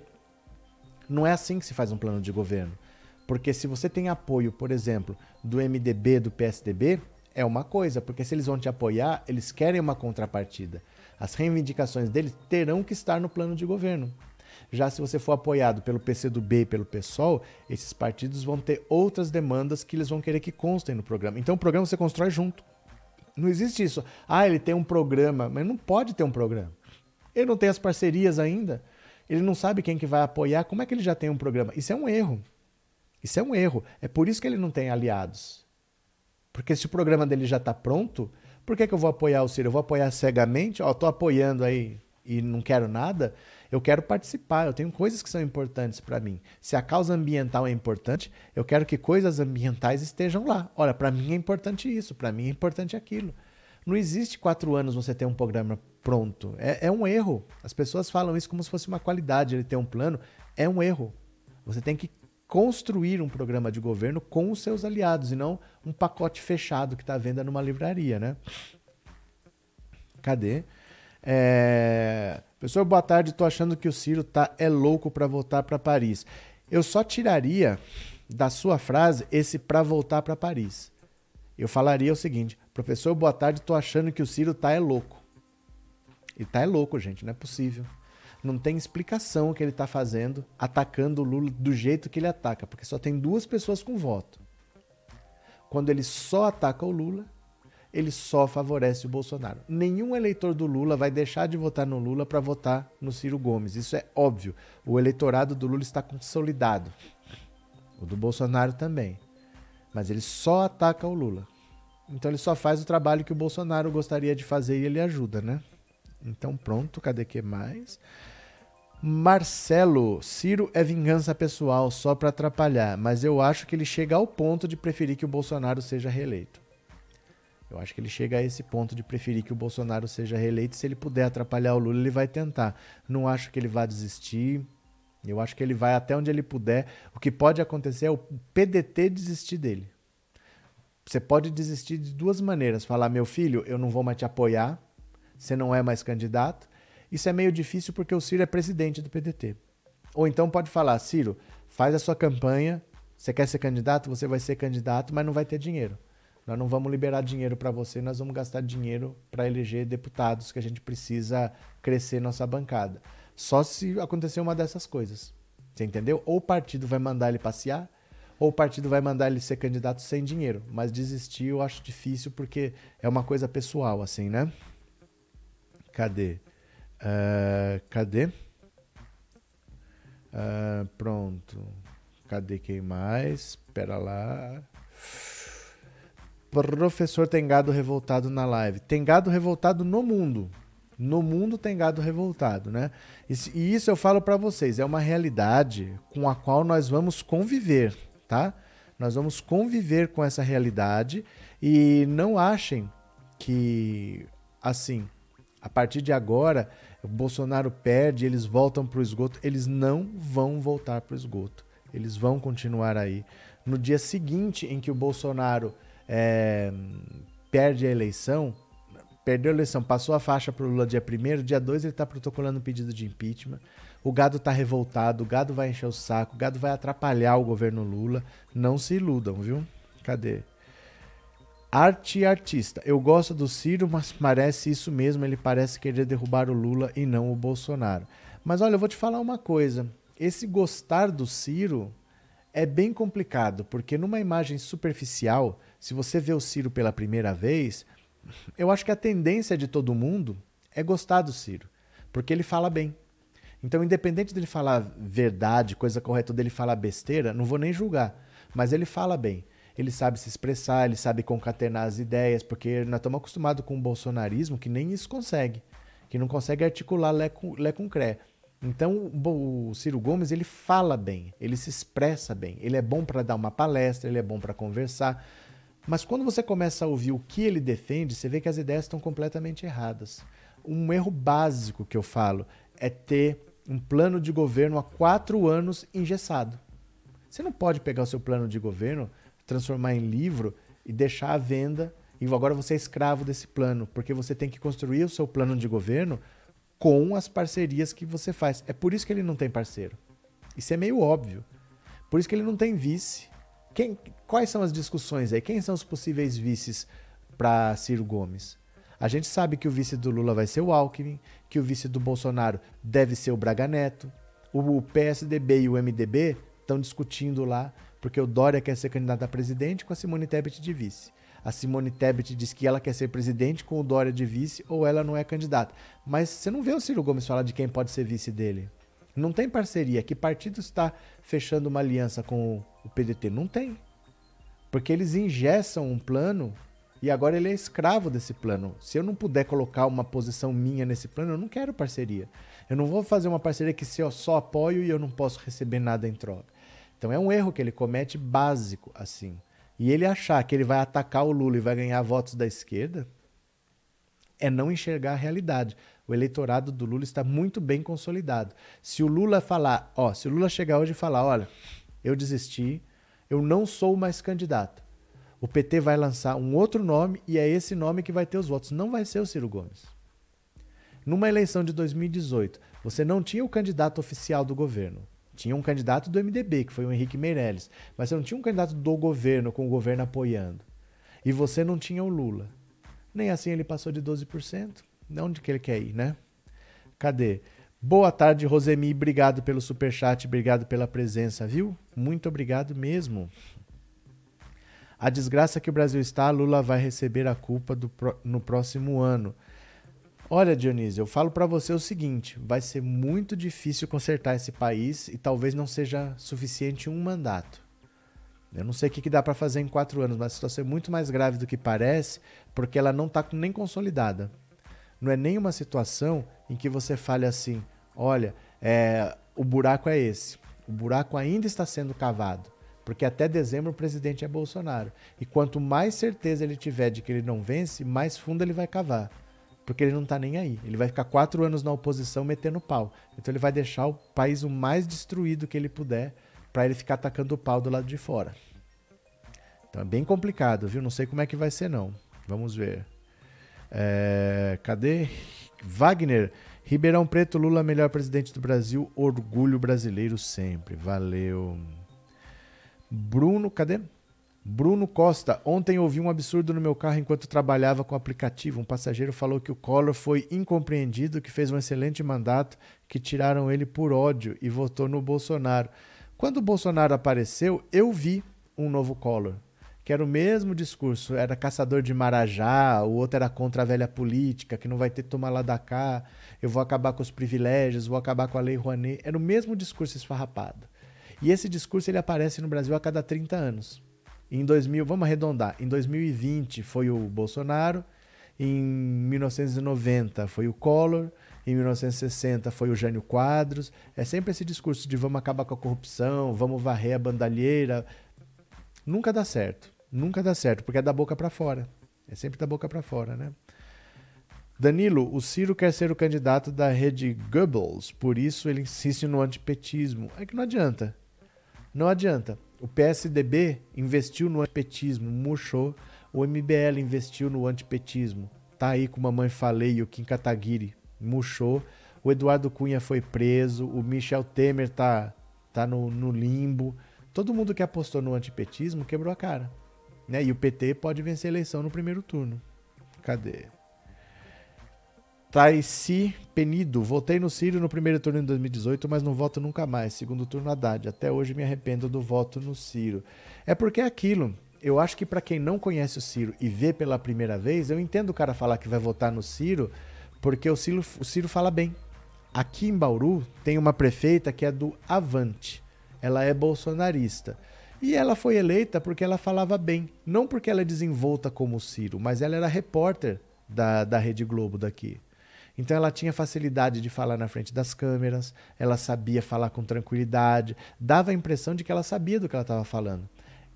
Não é assim que se faz um plano de governo. Porque se você tem apoio, por exemplo, do MDB, do PSDB, é uma coisa, porque se eles vão te apoiar, eles querem uma contrapartida. As reivindicações deles terão que estar no plano de governo. Já se você for apoiado pelo PCdoB e pelo PSOL, esses partidos vão ter outras demandas que eles vão querer que constem no programa. Então o programa você constrói junto. Não existe isso. Ah, ele tem um programa, mas não pode ter um programa. Ele não tem as parcerias ainda. Ele não sabe quem que vai apoiar. Como é que ele já tem um programa? Isso é um erro. Isso é um erro. É por isso que ele não tem aliados. Porque se o programa dele já está pronto, por que, que eu vou apoiar o Ciro? Eu vou apoiar cegamente? Ó, tô apoiando aí e não quero nada. Eu quero participar, eu tenho coisas que são importantes para mim. Se a causa ambiental é importante, eu quero que coisas ambientais estejam lá. Olha, para mim é importante isso, para mim é importante aquilo. Não existe quatro anos você ter um programa pronto. É, é, um erro. As pessoas falam isso como se fosse uma qualidade, ele ter um plano. É um erro. Você tem que construir um programa de governo com os seus aliados e não um pacote fechado que está à venda numa livraria, né? Cadê? É... Professor, boa tarde. Estou achando que o Ciro tá é louco para voltar para Paris. Eu só tiraria da sua frase esse para voltar para Paris. Eu falaria o seguinte: Professor, boa tarde. Estou achando que o Ciro tá é louco. Ele tá é louco, gente. Não é possível. Não tem explicação o que ele está fazendo, atacando o Lula do jeito que ele ataca, porque só tem duas pessoas com voto. Quando ele só ataca o Lula, ele só favorece o Bolsonaro. Nenhum eleitor do Lula vai deixar de votar no Lula para votar no Ciro Gomes. Isso é óbvio. O eleitorado do Lula está consolidado. O do Bolsonaro também. Mas ele só ataca o Lula. Então ele só faz o trabalho que o Bolsonaro gostaria de fazer e ele ajuda, né? Então pronto, cadê que mais? Marcelo, Ciro é vingança pessoal só para atrapalhar, mas eu acho que ele chega ao ponto de preferir que o Bolsonaro seja reeleito. Eu acho que ele chega a esse ponto de preferir que o Bolsonaro seja reeleito. Se ele puder atrapalhar o Lula, ele vai tentar. Não acho que ele vá desistir. Eu acho que ele vai até onde ele puder. O que pode acontecer é o PDT desistir dele. Você pode desistir de duas maneiras: falar, meu filho, eu não vou mais te apoiar, você não é mais candidato isso é meio difícil porque o Ciro é presidente do PDT. Ou então pode falar, Ciro, faz a sua campanha, você quer ser candidato, você vai ser candidato, mas não vai ter dinheiro. Nós não vamos liberar dinheiro para você, nós vamos gastar dinheiro para eleger deputados que a gente precisa crescer nossa bancada. Só se acontecer uma dessas coisas. Você entendeu? Ou o partido vai mandar ele passear, ou o partido vai mandar ele ser candidato sem dinheiro. Mas desistir eu acho difícil porque é uma coisa pessoal, assim, né? Cadê? Uh, cadê? Uh, pronto. Cadê quem mais? Espera lá. Professor tem gado revoltado na live. Tem gado revoltado no mundo. No mundo tem gado revoltado, né? E isso eu falo para vocês, é uma realidade com a qual nós vamos conviver, tá? Nós vamos conviver com essa realidade e não achem que assim, a partir de agora, o Bolsonaro perde, eles voltam para o esgoto. Eles não vão voltar para o esgoto. Eles vão continuar aí. No dia seguinte em que o Bolsonaro é, perde a eleição, perdeu a eleição, passou a faixa para o Lula dia 1 dia 2 ele está protocolando um pedido de impeachment. O gado está revoltado, o gado vai encher o saco, o gado vai atrapalhar o governo Lula. Não se iludam, viu? Cadê? Arte e artista. Eu gosto do Ciro, mas parece isso mesmo. Ele parece querer derrubar o Lula e não o Bolsonaro. Mas olha, eu vou te falar uma coisa. Esse gostar do Ciro é bem complicado, porque numa imagem superficial, se você vê o Ciro pela primeira vez, eu acho que a tendência de todo mundo é gostar do Ciro, porque ele fala bem. Então, independente dele falar verdade, coisa correta, ou dele falar besteira, não vou nem julgar, mas ele fala bem ele sabe se expressar, ele sabe concatenar as ideias, porque nós estamos acostumados com o bolsonarismo que nem isso consegue, que não consegue articular lé com, lé com cré. Então o Ciro Gomes ele fala bem, ele se expressa bem, ele é bom para dar uma palestra, ele é bom para conversar. Mas quando você começa a ouvir o que ele defende, você vê que as ideias estão completamente erradas. Um erro básico que eu falo é ter um plano de governo há quatro anos engessado. Você não pode pegar o seu plano de governo, transformar em livro e deixar à venda e agora você é escravo desse plano, porque você tem que construir o seu plano de governo com as parcerias que você faz. É por isso que ele não tem parceiro. Isso é meio óbvio. Por isso que ele não tem vice. Quem, quais são as discussões aí? Quem são os possíveis vices para Ciro Gomes? A gente sabe que o vice do Lula vai ser o Alckmin, que o vice do Bolsonaro deve ser o Braga Neto. O PSDB e o MDB estão discutindo lá, porque o Dória quer ser candidato a presidente com a Simone Tebet de vice. A Simone Tebet diz que ela quer ser presidente com o Dória de vice ou ela não é candidata. Mas você não vê o Ciro Gomes falar de quem pode ser vice dele. Não tem parceria. Que partido está fechando uma aliança com o PDT? Não tem. Porque eles ingessam um plano e agora ele é escravo desse plano. Se eu não puder colocar uma posição minha nesse plano, eu não quero parceria. Eu não vou fazer uma parceria que se eu só apoio e eu não posso receber nada em troca. Então é um erro que ele comete básico assim. E ele achar que ele vai atacar o Lula e vai ganhar votos da esquerda é não enxergar a realidade o eleitorado do Lula está muito bem consolidado. Se o Lula falar, ó, se o Lula chegar hoje e falar, olha, eu desisti, eu não sou mais candidato. O PT vai lançar um outro nome e é esse nome que vai ter os votos. Não vai ser o Ciro Gomes. Numa eleição de 2018, você não tinha o candidato oficial do governo. Tinha um candidato do MDB, que foi o Henrique Meirelles. Mas você não tinha um candidato do governo, com o governo apoiando. E você não tinha o Lula. Nem assim ele passou de 12%. Onde que ele quer ir, né? Cadê? Boa tarde, Rosemi. Obrigado pelo superchat, obrigado pela presença, viu? Muito obrigado mesmo. A desgraça que o Brasil está, Lula vai receber a culpa do, no próximo ano. Olha, Dionísio, eu falo para você o seguinte: vai ser muito difícil consertar esse país e talvez não seja suficiente um mandato. Eu não sei o que, que dá para fazer em quatro anos, mas a situação é muito mais grave do que parece, porque ela não está nem consolidada. Não é nenhuma situação em que você fale assim: olha, é, o buraco é esse. O buraco ainda está sendo cavado. Porque até dezembro o presidente é Bolsonaro. E quanto mais certeza ele tiver de que ele não vence, mais fundo ele vai cavar. Porque ele não está nem aí. Ele vai ficar quatro anos na oposição metendo pau. Então ele vai deixar o país o mais destruído que ele puder para ele ficar atacando o pau do lado de fora. Então é bem complicado, viu? Não sei como é que vai ser, não. Vamos ver. É, cadê? Wagner. Ribeirão Preto, Lula, melhor presidente do Brasil. Orgulho brasileiro sempre. Valeu. Bruno, cadê? Bruno Costa. Ontem ouvi um absurdo no meu carro enquanto trabalhava com o aplicativo. Um passageiro falou que o Collor foi incompreendido, que fez um excelente mandato, que tiraram ele por ódio e votou no Bolsonaro. Quando o Bolsonaro apareceu, eu vi um novo Collor que era o mesmo discurso, era caçador de marajá, o outro era contra a velha política, que não vai ter tomar lá da cá, eu vou acabar com os privilégios, vou acabar com a lei Rouanet. Era o mesmo discurso esfarrapado. E esse discurso ele aparece no Brasil a cada 30 anos. Em 2000, vamos arredondar, em 2020 foi o Bolsonaro, em 1990 foi o Collor, em 1960 foi o Jânio Quadros. É sempre esse discurso de vamos acabar com a corrupção, vamos varrer a bandalheira. Nunca dá certo. Nunca dá certo, porque é da boca para fora. É sempre da boca para fora, né? Danilo, o Ciro quer ser o candidato da rede Goebbels, por isso ele insiste no antipetismo. É que não adianta. Não adianta. O PSDB investiu no antipetismo, murchou. O MBL investiu no antipetismo. Tá aí com Mamãe Falei e o Kim Kataguiri, murchou. O Eduardo Cunha foi preso. O Michel Temer tá, tá no, no limbo. Todo mundo que apostou no antipetismo quebrou a cara. Né? E o PT pode vencer a eleição no primeiro turno. Cadê? Taici Penido. Votei no Ciro no primeiro turno em 2018, mas não voto nunca mais. Segundo turno, Haddad. Até hoje me arrependo do voto no Ciro. É porque é aquilo. Eu acho que para quem não conhece o Ciro e vê pela primeira vez, eu entendo o cara falar que vai votar no Ciro, porque o Ciro, o Ciro fala bem. Aqui em Bauru tem uma prefeita que é do Avante. Ela é bolsonarista. E ela foi eleita porque ela falava bem. Não porque ela é desenvolta como o Ciro, mas ela era repórter da, da Rede Globo daqui. Então ela tinha facilidade de falar na frente das câmeras, ela sabia falar com tranquilidade, dava a impressão de que ela sabia do que ela estava falando.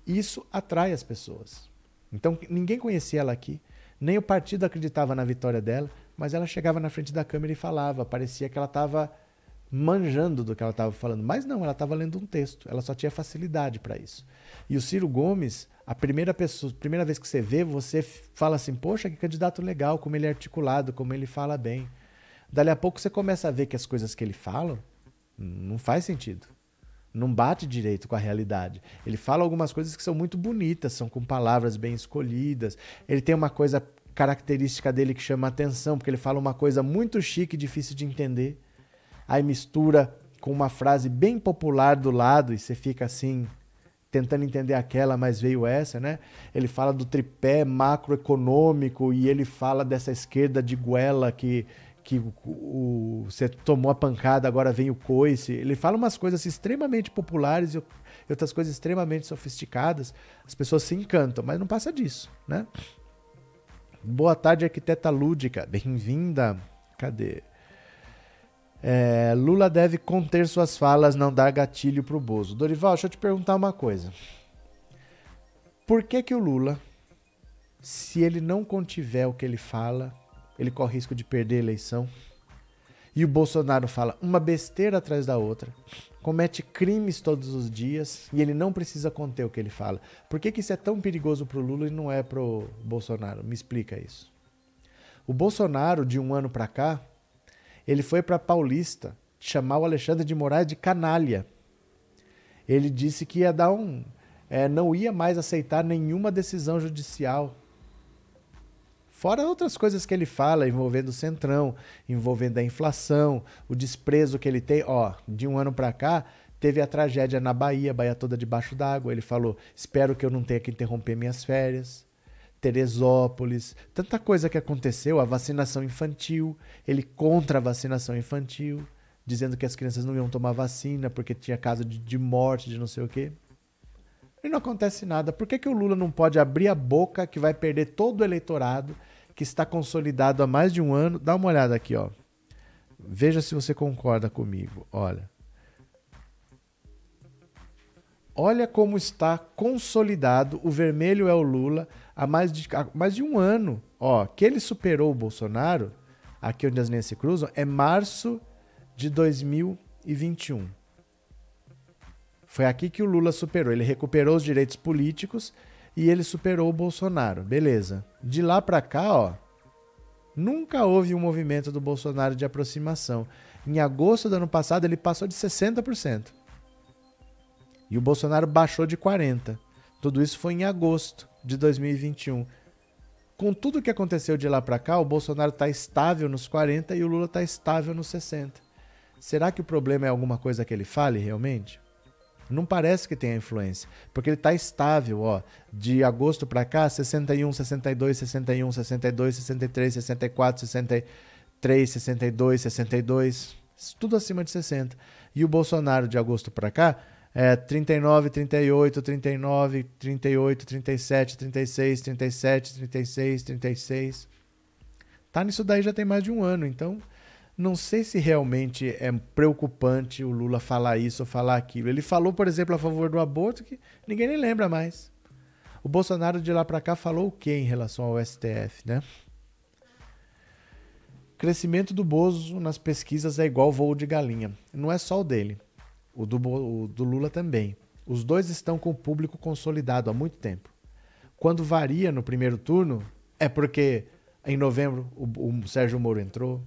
Isso atrai as pessoas. Então ninguém conhecia ela aqui, nem o partido acreditava na vitória dela, mas ela chegava na frente da câmera e falava, parecia que ela estava manjando do que ela estava falando, mas não, ela estava lendo um texto, ela só tinha facilidade para isso. E o Ciro Gomes, a primeira pessoa, primeira vez que você vê, você fala assim, poxa, que candidato legal, como ele é articulado, como ele fala bem. Dali a pouco você começa a ver que as coisas que ele fala não faz sentido. Não bate direito com a realidade. Ele fala algumas coisas que são muito bonitas, são com palavras bem escolhidas. Ele tem uma coisa característica dele que chama atenção, porque ele fala uma coisa muito chique e difícil de entender. Aí mistura com uma frase bem popular do lado e você fica assim, tentando entender aquela, mas veio essa, né? Ele fala do tripé macroeconômico e ele fala dessa esquerda de goela que que o, o, você tomou a pancada, agora vem o coice. Ele fala umas coisas extremamente populares e outras coisas extremamente sofisticadas. As pessoas se encantam, mas não passa disso, né? Boa tarde, arquiteta lúdica. Bem-vinda. Cadê? É, Lula deve conter suas falas, não dar gatilho pro Bozo. Dorival, deixa eu te perguntar uma coisa. Por que que o Lula, se ele não contiver o que ele fala, ele corre risco de perder a eleição. E o Bolsonaro fala uma besteira atrás da outra, comete crimes todos os dias e ele não precisa conter o que ele fala. Por que, que isso é tão perigoso para o Lula e não é para o Bolsonaro? Me explica isso. O Bolsonaro, de um ano para cá, ele foi para Paulista chamar o Alexandre de Moraes de canalha. Ele disse que ia dar um. É, não ia mais aceitar nenhuma decisão judicial Fora outras coisas que ele fala envolvendo o Centrão, envolvendo a inflação, o desprezo que ele tem. Ó, de um ano para cá, teve a tragédia na Bahia, Bahia toda debaixo d'água. Ele falou: espero que eu não tenha que interromper minhas férias. Teresópolis, tanta coisa que aconteceu, a vacinação infantil, ele contra a vacinação infantil, dizendo que as crianças não iam tomar vacina porque tinha caso de, de morte, de não sei o quê. E não acontece nada. Por que, que o Lula não pode abrir a boca que vai perder todo o eleitorado que está consolidado há mais de um ano. Dá uma olhada aqui, ó. Veja se você concorda comigo. Olha. Olha como está consolidado. O vermelho é o Lula há mais de, há mais de um ano. Ó, que ele superou o Bolsonaro, aqui onde as linhas se cruzam, é março de 2021. Foi aqui que o Lula superou. Ele recuperou os direitos políticos e ele superou o Bolsonaro. Beleza. De lá para cá, ó, nunca houve um movimento do Bolsonaro de aproximação. Em agosto do ano passado, ele passou de 60%. E o Bolsonaro baixou de 40%. Tudo isso foi em agosto de 2021. Com tudo que aconteceu de lá para cá, o Bolsonaro está estável nos 40 e o Lula está estável nos 60. Será que o problema é alguma coisa que ele fale realmente? Não parece que tenha influência, porque ele está estável, ó. De agosto para cá, 61, 62, 61, 62, 63, 64, 63, 62, 62, tudo acima de 60. E o Bolsonaro de agosto para cá é 39, 38, 39, 38, 37, 36, 37, 36, 36. Tá nisso daí já tem mais de um ano, então não sei se realmente é preocupante o Lula falar isso ou falar aquilo. Ele falou, por exemplo, a favor do aborto que ninguém nem lembra mais. O Bolsonaro de lá para cá falou o que em relação ao STF, né? Crescimento do Bozo nas pesquisas é igual voo de galinha. Não é só o dele, o do, o do Lula também. Os dois estão com o público consolidado há muito tempo. Quando varia no primeiro turno, é porque em novembro o, o Sérgio Moro entrou,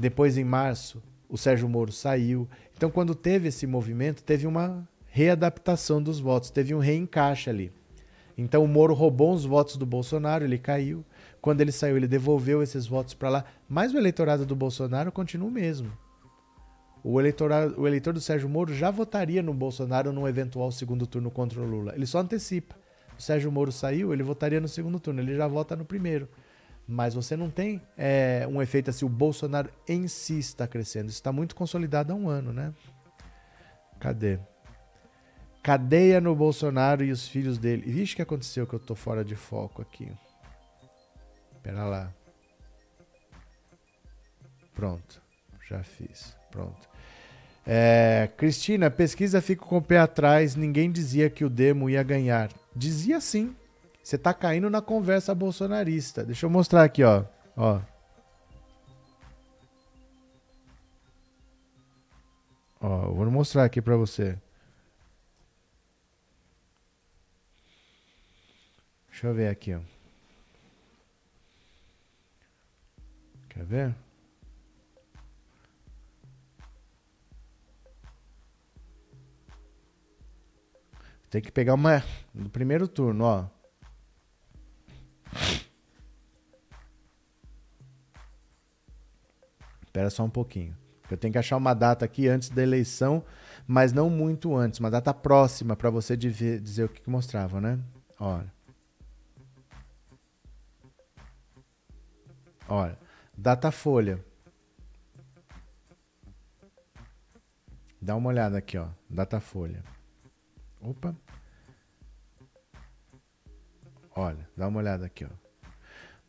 depois, em março, o Sérgio Moro saiu. Então, quando teve esse movimento, teve uma readaptação dos votos, teve um reencaixe ali. Então, o Moro roubou os votos do Bolsonaro, ele caiu. Quando ele saiu, ele devolveu esses votos para lá. Mas o eleitorado do Bolsonaro continua o mesmo. O, eleitorado, o eleitor do Sérgio Moro já votaria no Bolsonaro num eventual segundo turno contra o Lula. Ele só antecipa. O Sérgio Moro saiu, ele votaria no segundo turno, ele já vota no primeiro mas você não tem é, um efeito assim, o Bolsonaro em si está crescendo. Isso está muito consolidado há um ano, né? Cadê? Cadeia no Bolsonaro e os filhos dele. Vixe, que aconteceu que eu tô fora de foco aqui. Pera lá. Pronto. Já fiz. Pronto. É, Cristina, pesquisa fica com o pé atrás. Ninguém dizia que o Demo ia ganhar. Dizia sim. Você tá caindo na conversa bolsonarista. Deixa eu mostrar aqui, ó. Ó. Ó, vou mostrar aqui para você. Deixa eu ver aqui, ó. Quer ver? Tem que pegar uma no primeiro turno, ó. Espera só um pouquinho. Eu tenho que achar uma data aqui antes da eleição, mas não muito antes, uma data próxima para você dizer o que, que mostrava, né? Olha. Olha, Datafolha. Dá uma olhada aqui, ó. Datafolha. Opa. Olha, dá uma olhada aqui, ó.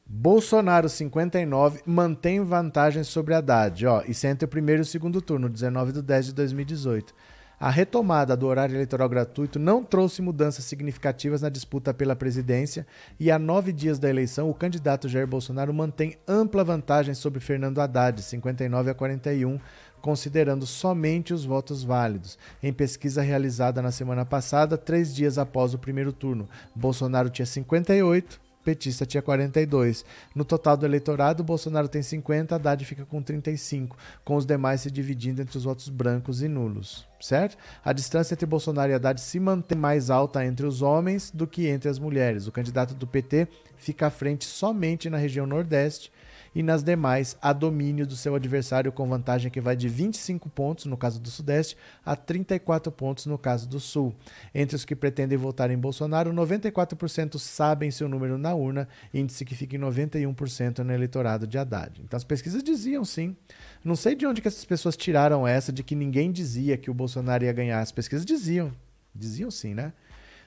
Bolsonaro 59 mantém vantagem sobre Haddad, ó, isso é entre o primeiro e o segundo turno, 19 de 10 de 2018. A retomada do horário eleitoral gratuito não trouxe mudanças significativas na disputa pela presidência e, a nove dias da eleição, o candidato Jair Bolsonaro mantém ampla vantagem sobre Fernando Haddad, 59 a 41, considerando somente os votos válidos. Em pesquisa realizada na semana passada, três dias após o primeiro turno, Bolsonaro tinha 58 petista tinha 42. No total do eleitorado, Bolsonaro tem 50, Haddad fica com 35, com os demais se dividindo entre os votos brancos e nulos, certo? A distância entre Bolsonaro e Haddad se mantém mais alta entre os homens do que entre as mulheres. O candidato do PT fica à frente somente na região Nordeste e nas demais há domínio do seu adversário com vantagem que vai de 25 pontos no caso do Sudeste a 34 pontos no caso do Sul. Entre os que pretendem votar em Bolsonaro, 94% sabem seu número na urna, índice que fica em 91% no eleitorado de Haddad. Então as pesquisas diziam sim. Não sei de onde que essas pessoas tiraram essa de que ninguém dizia que o Bolsonaro ia ganhar. As pesquisas diziam. Diziam sim, né?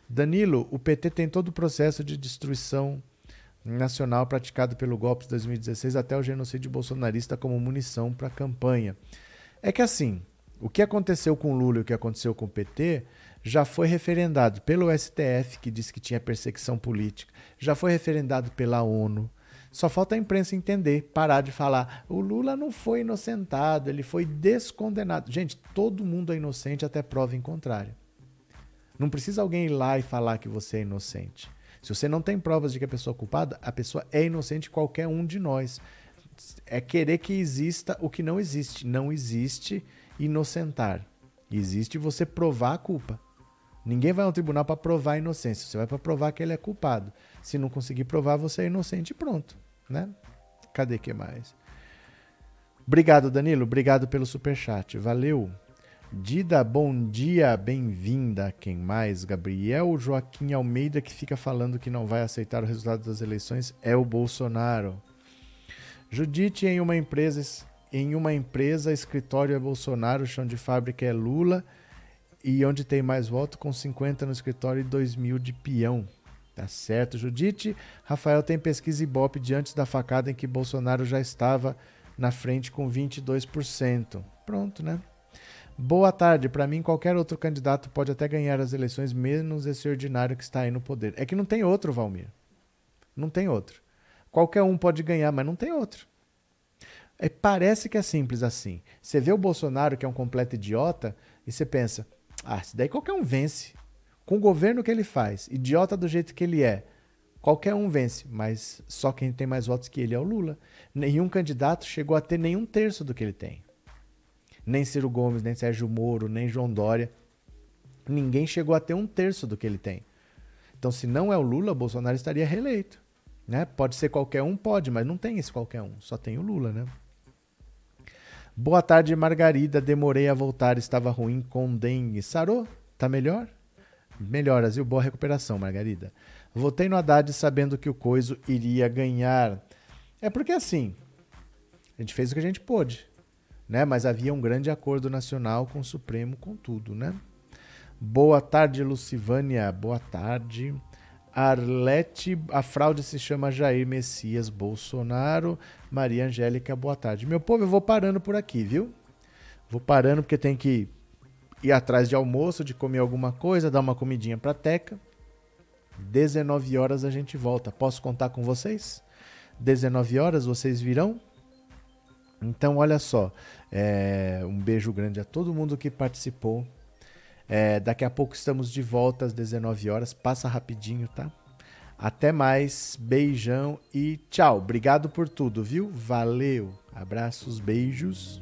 Danilo, o PT tem todo o processo de destruição nacional praticado pelo golpe de 2016 até o genocídio bolsonarista como munição para a campanha. É que assim, o que aconteceu com Lula e o que aconteceu com o PT já foi referendado pelo STF, que disse que tinha perseguição política, já foi referendado pela ONU. Só falta a imprensa entender, parar de falar. O Lula não foi inocentado, ele foi descondenado. Gente, todo mundo é inocente até prova em contrário. Não precisa alguém ir lá e falar que você é inocente. Se você não tem provas de que a pessoa é culpada, a pessoa é inocente, qualquer um de nós. É querer que exista o que não existe. Não existe inocentar. Existe você provar a culpa. Ninguém vai ao tribunal para provar a inocência. Você vai para provar que ele é culpado. Se não conseguir provar, você é inocente e pronto, né? Cadê que mais? Obrigado, Danilo. Obrigado pelo super chat. Valeu. Dida, bom dia, bem-vinda. Quem mais? Gabriel Joaquim Almeida, que fica falando que não vai aceitar o resultado das eleições, é o Bolsonaro. Judite, em uma empresa, em uma empresa, escritório é Bolsonaro, chão de fábrica é Lula, e onde tem mais voto, com 50 no escritório e 2 mil de peão. Tá certo, Judite. Rafael tem pesquisa Ibope de antes da facada em que Bolsonaro já estava na frente com 22%. Pronto, né? Boa tarde. Para mim, qualquer outro candidato pode até ganhar as eleições, menos esse ordinário que está aí no poder. É que não tem outro, Valmir. Não tem outro. Qualquer um pode ganhar, mas não tem outro. É, parece que é simples assim. Você vê o Bolsonaro, que é um completo idiota, e você pensa: ah, se daí qualquer um vence. Com o governo que ele faz, idiota do jeito que ele é, qualquer um vence, mas só quem tem mais votos que ele é o Lula. Nenhum candidato chegou a ter nenhum terço do que ele tem nem Ciro Gomes, nem Sérgio Moro, nem João Dória. Ninguém chegou a ter um terço do que ele tem. Então, se não é o Lula, Bolsonaro estaria reeleito. Né? Pode ser qualquer um, pode, mas não tem esse qualquer um. Só tem o Lula, né? Boa tarde, Margarida. Demorei a voltar, estava ruim com dengue. Sarou? Tá melhor? Melhoras, viu? Boa recuperação, Margarida. Votei no Haddad sabendo que o Coiso iria ganhar. É porque assim, a gente fez o que a gente pôde né? Mas havia um grande acordo nacional com o Supremo, com tudo, né? Boa tarde, Lucivânia. Boa tarde. Arlete, a fraude se chama Jair Messias Bolsonaro. Maria Angélica, boa tarde. Meu povo, eu vou parando por aqui, viu? Vou parando porque tem que ir atrás de almoço, de comer alguma coisa, dar uma comidinha pra Teca. 19 horas a gente volta. Posso contar com vocês? 19 horas vocês virão? Então, olha só. É, um beijo grande a todo mundo que participou. É, daqui a pouco estamos de volta às 19 horas. Passa rapidinho, tá? Até mais, beijão e tchau. Obrigado por tudo, viu? Valeu. Abraços, beijos.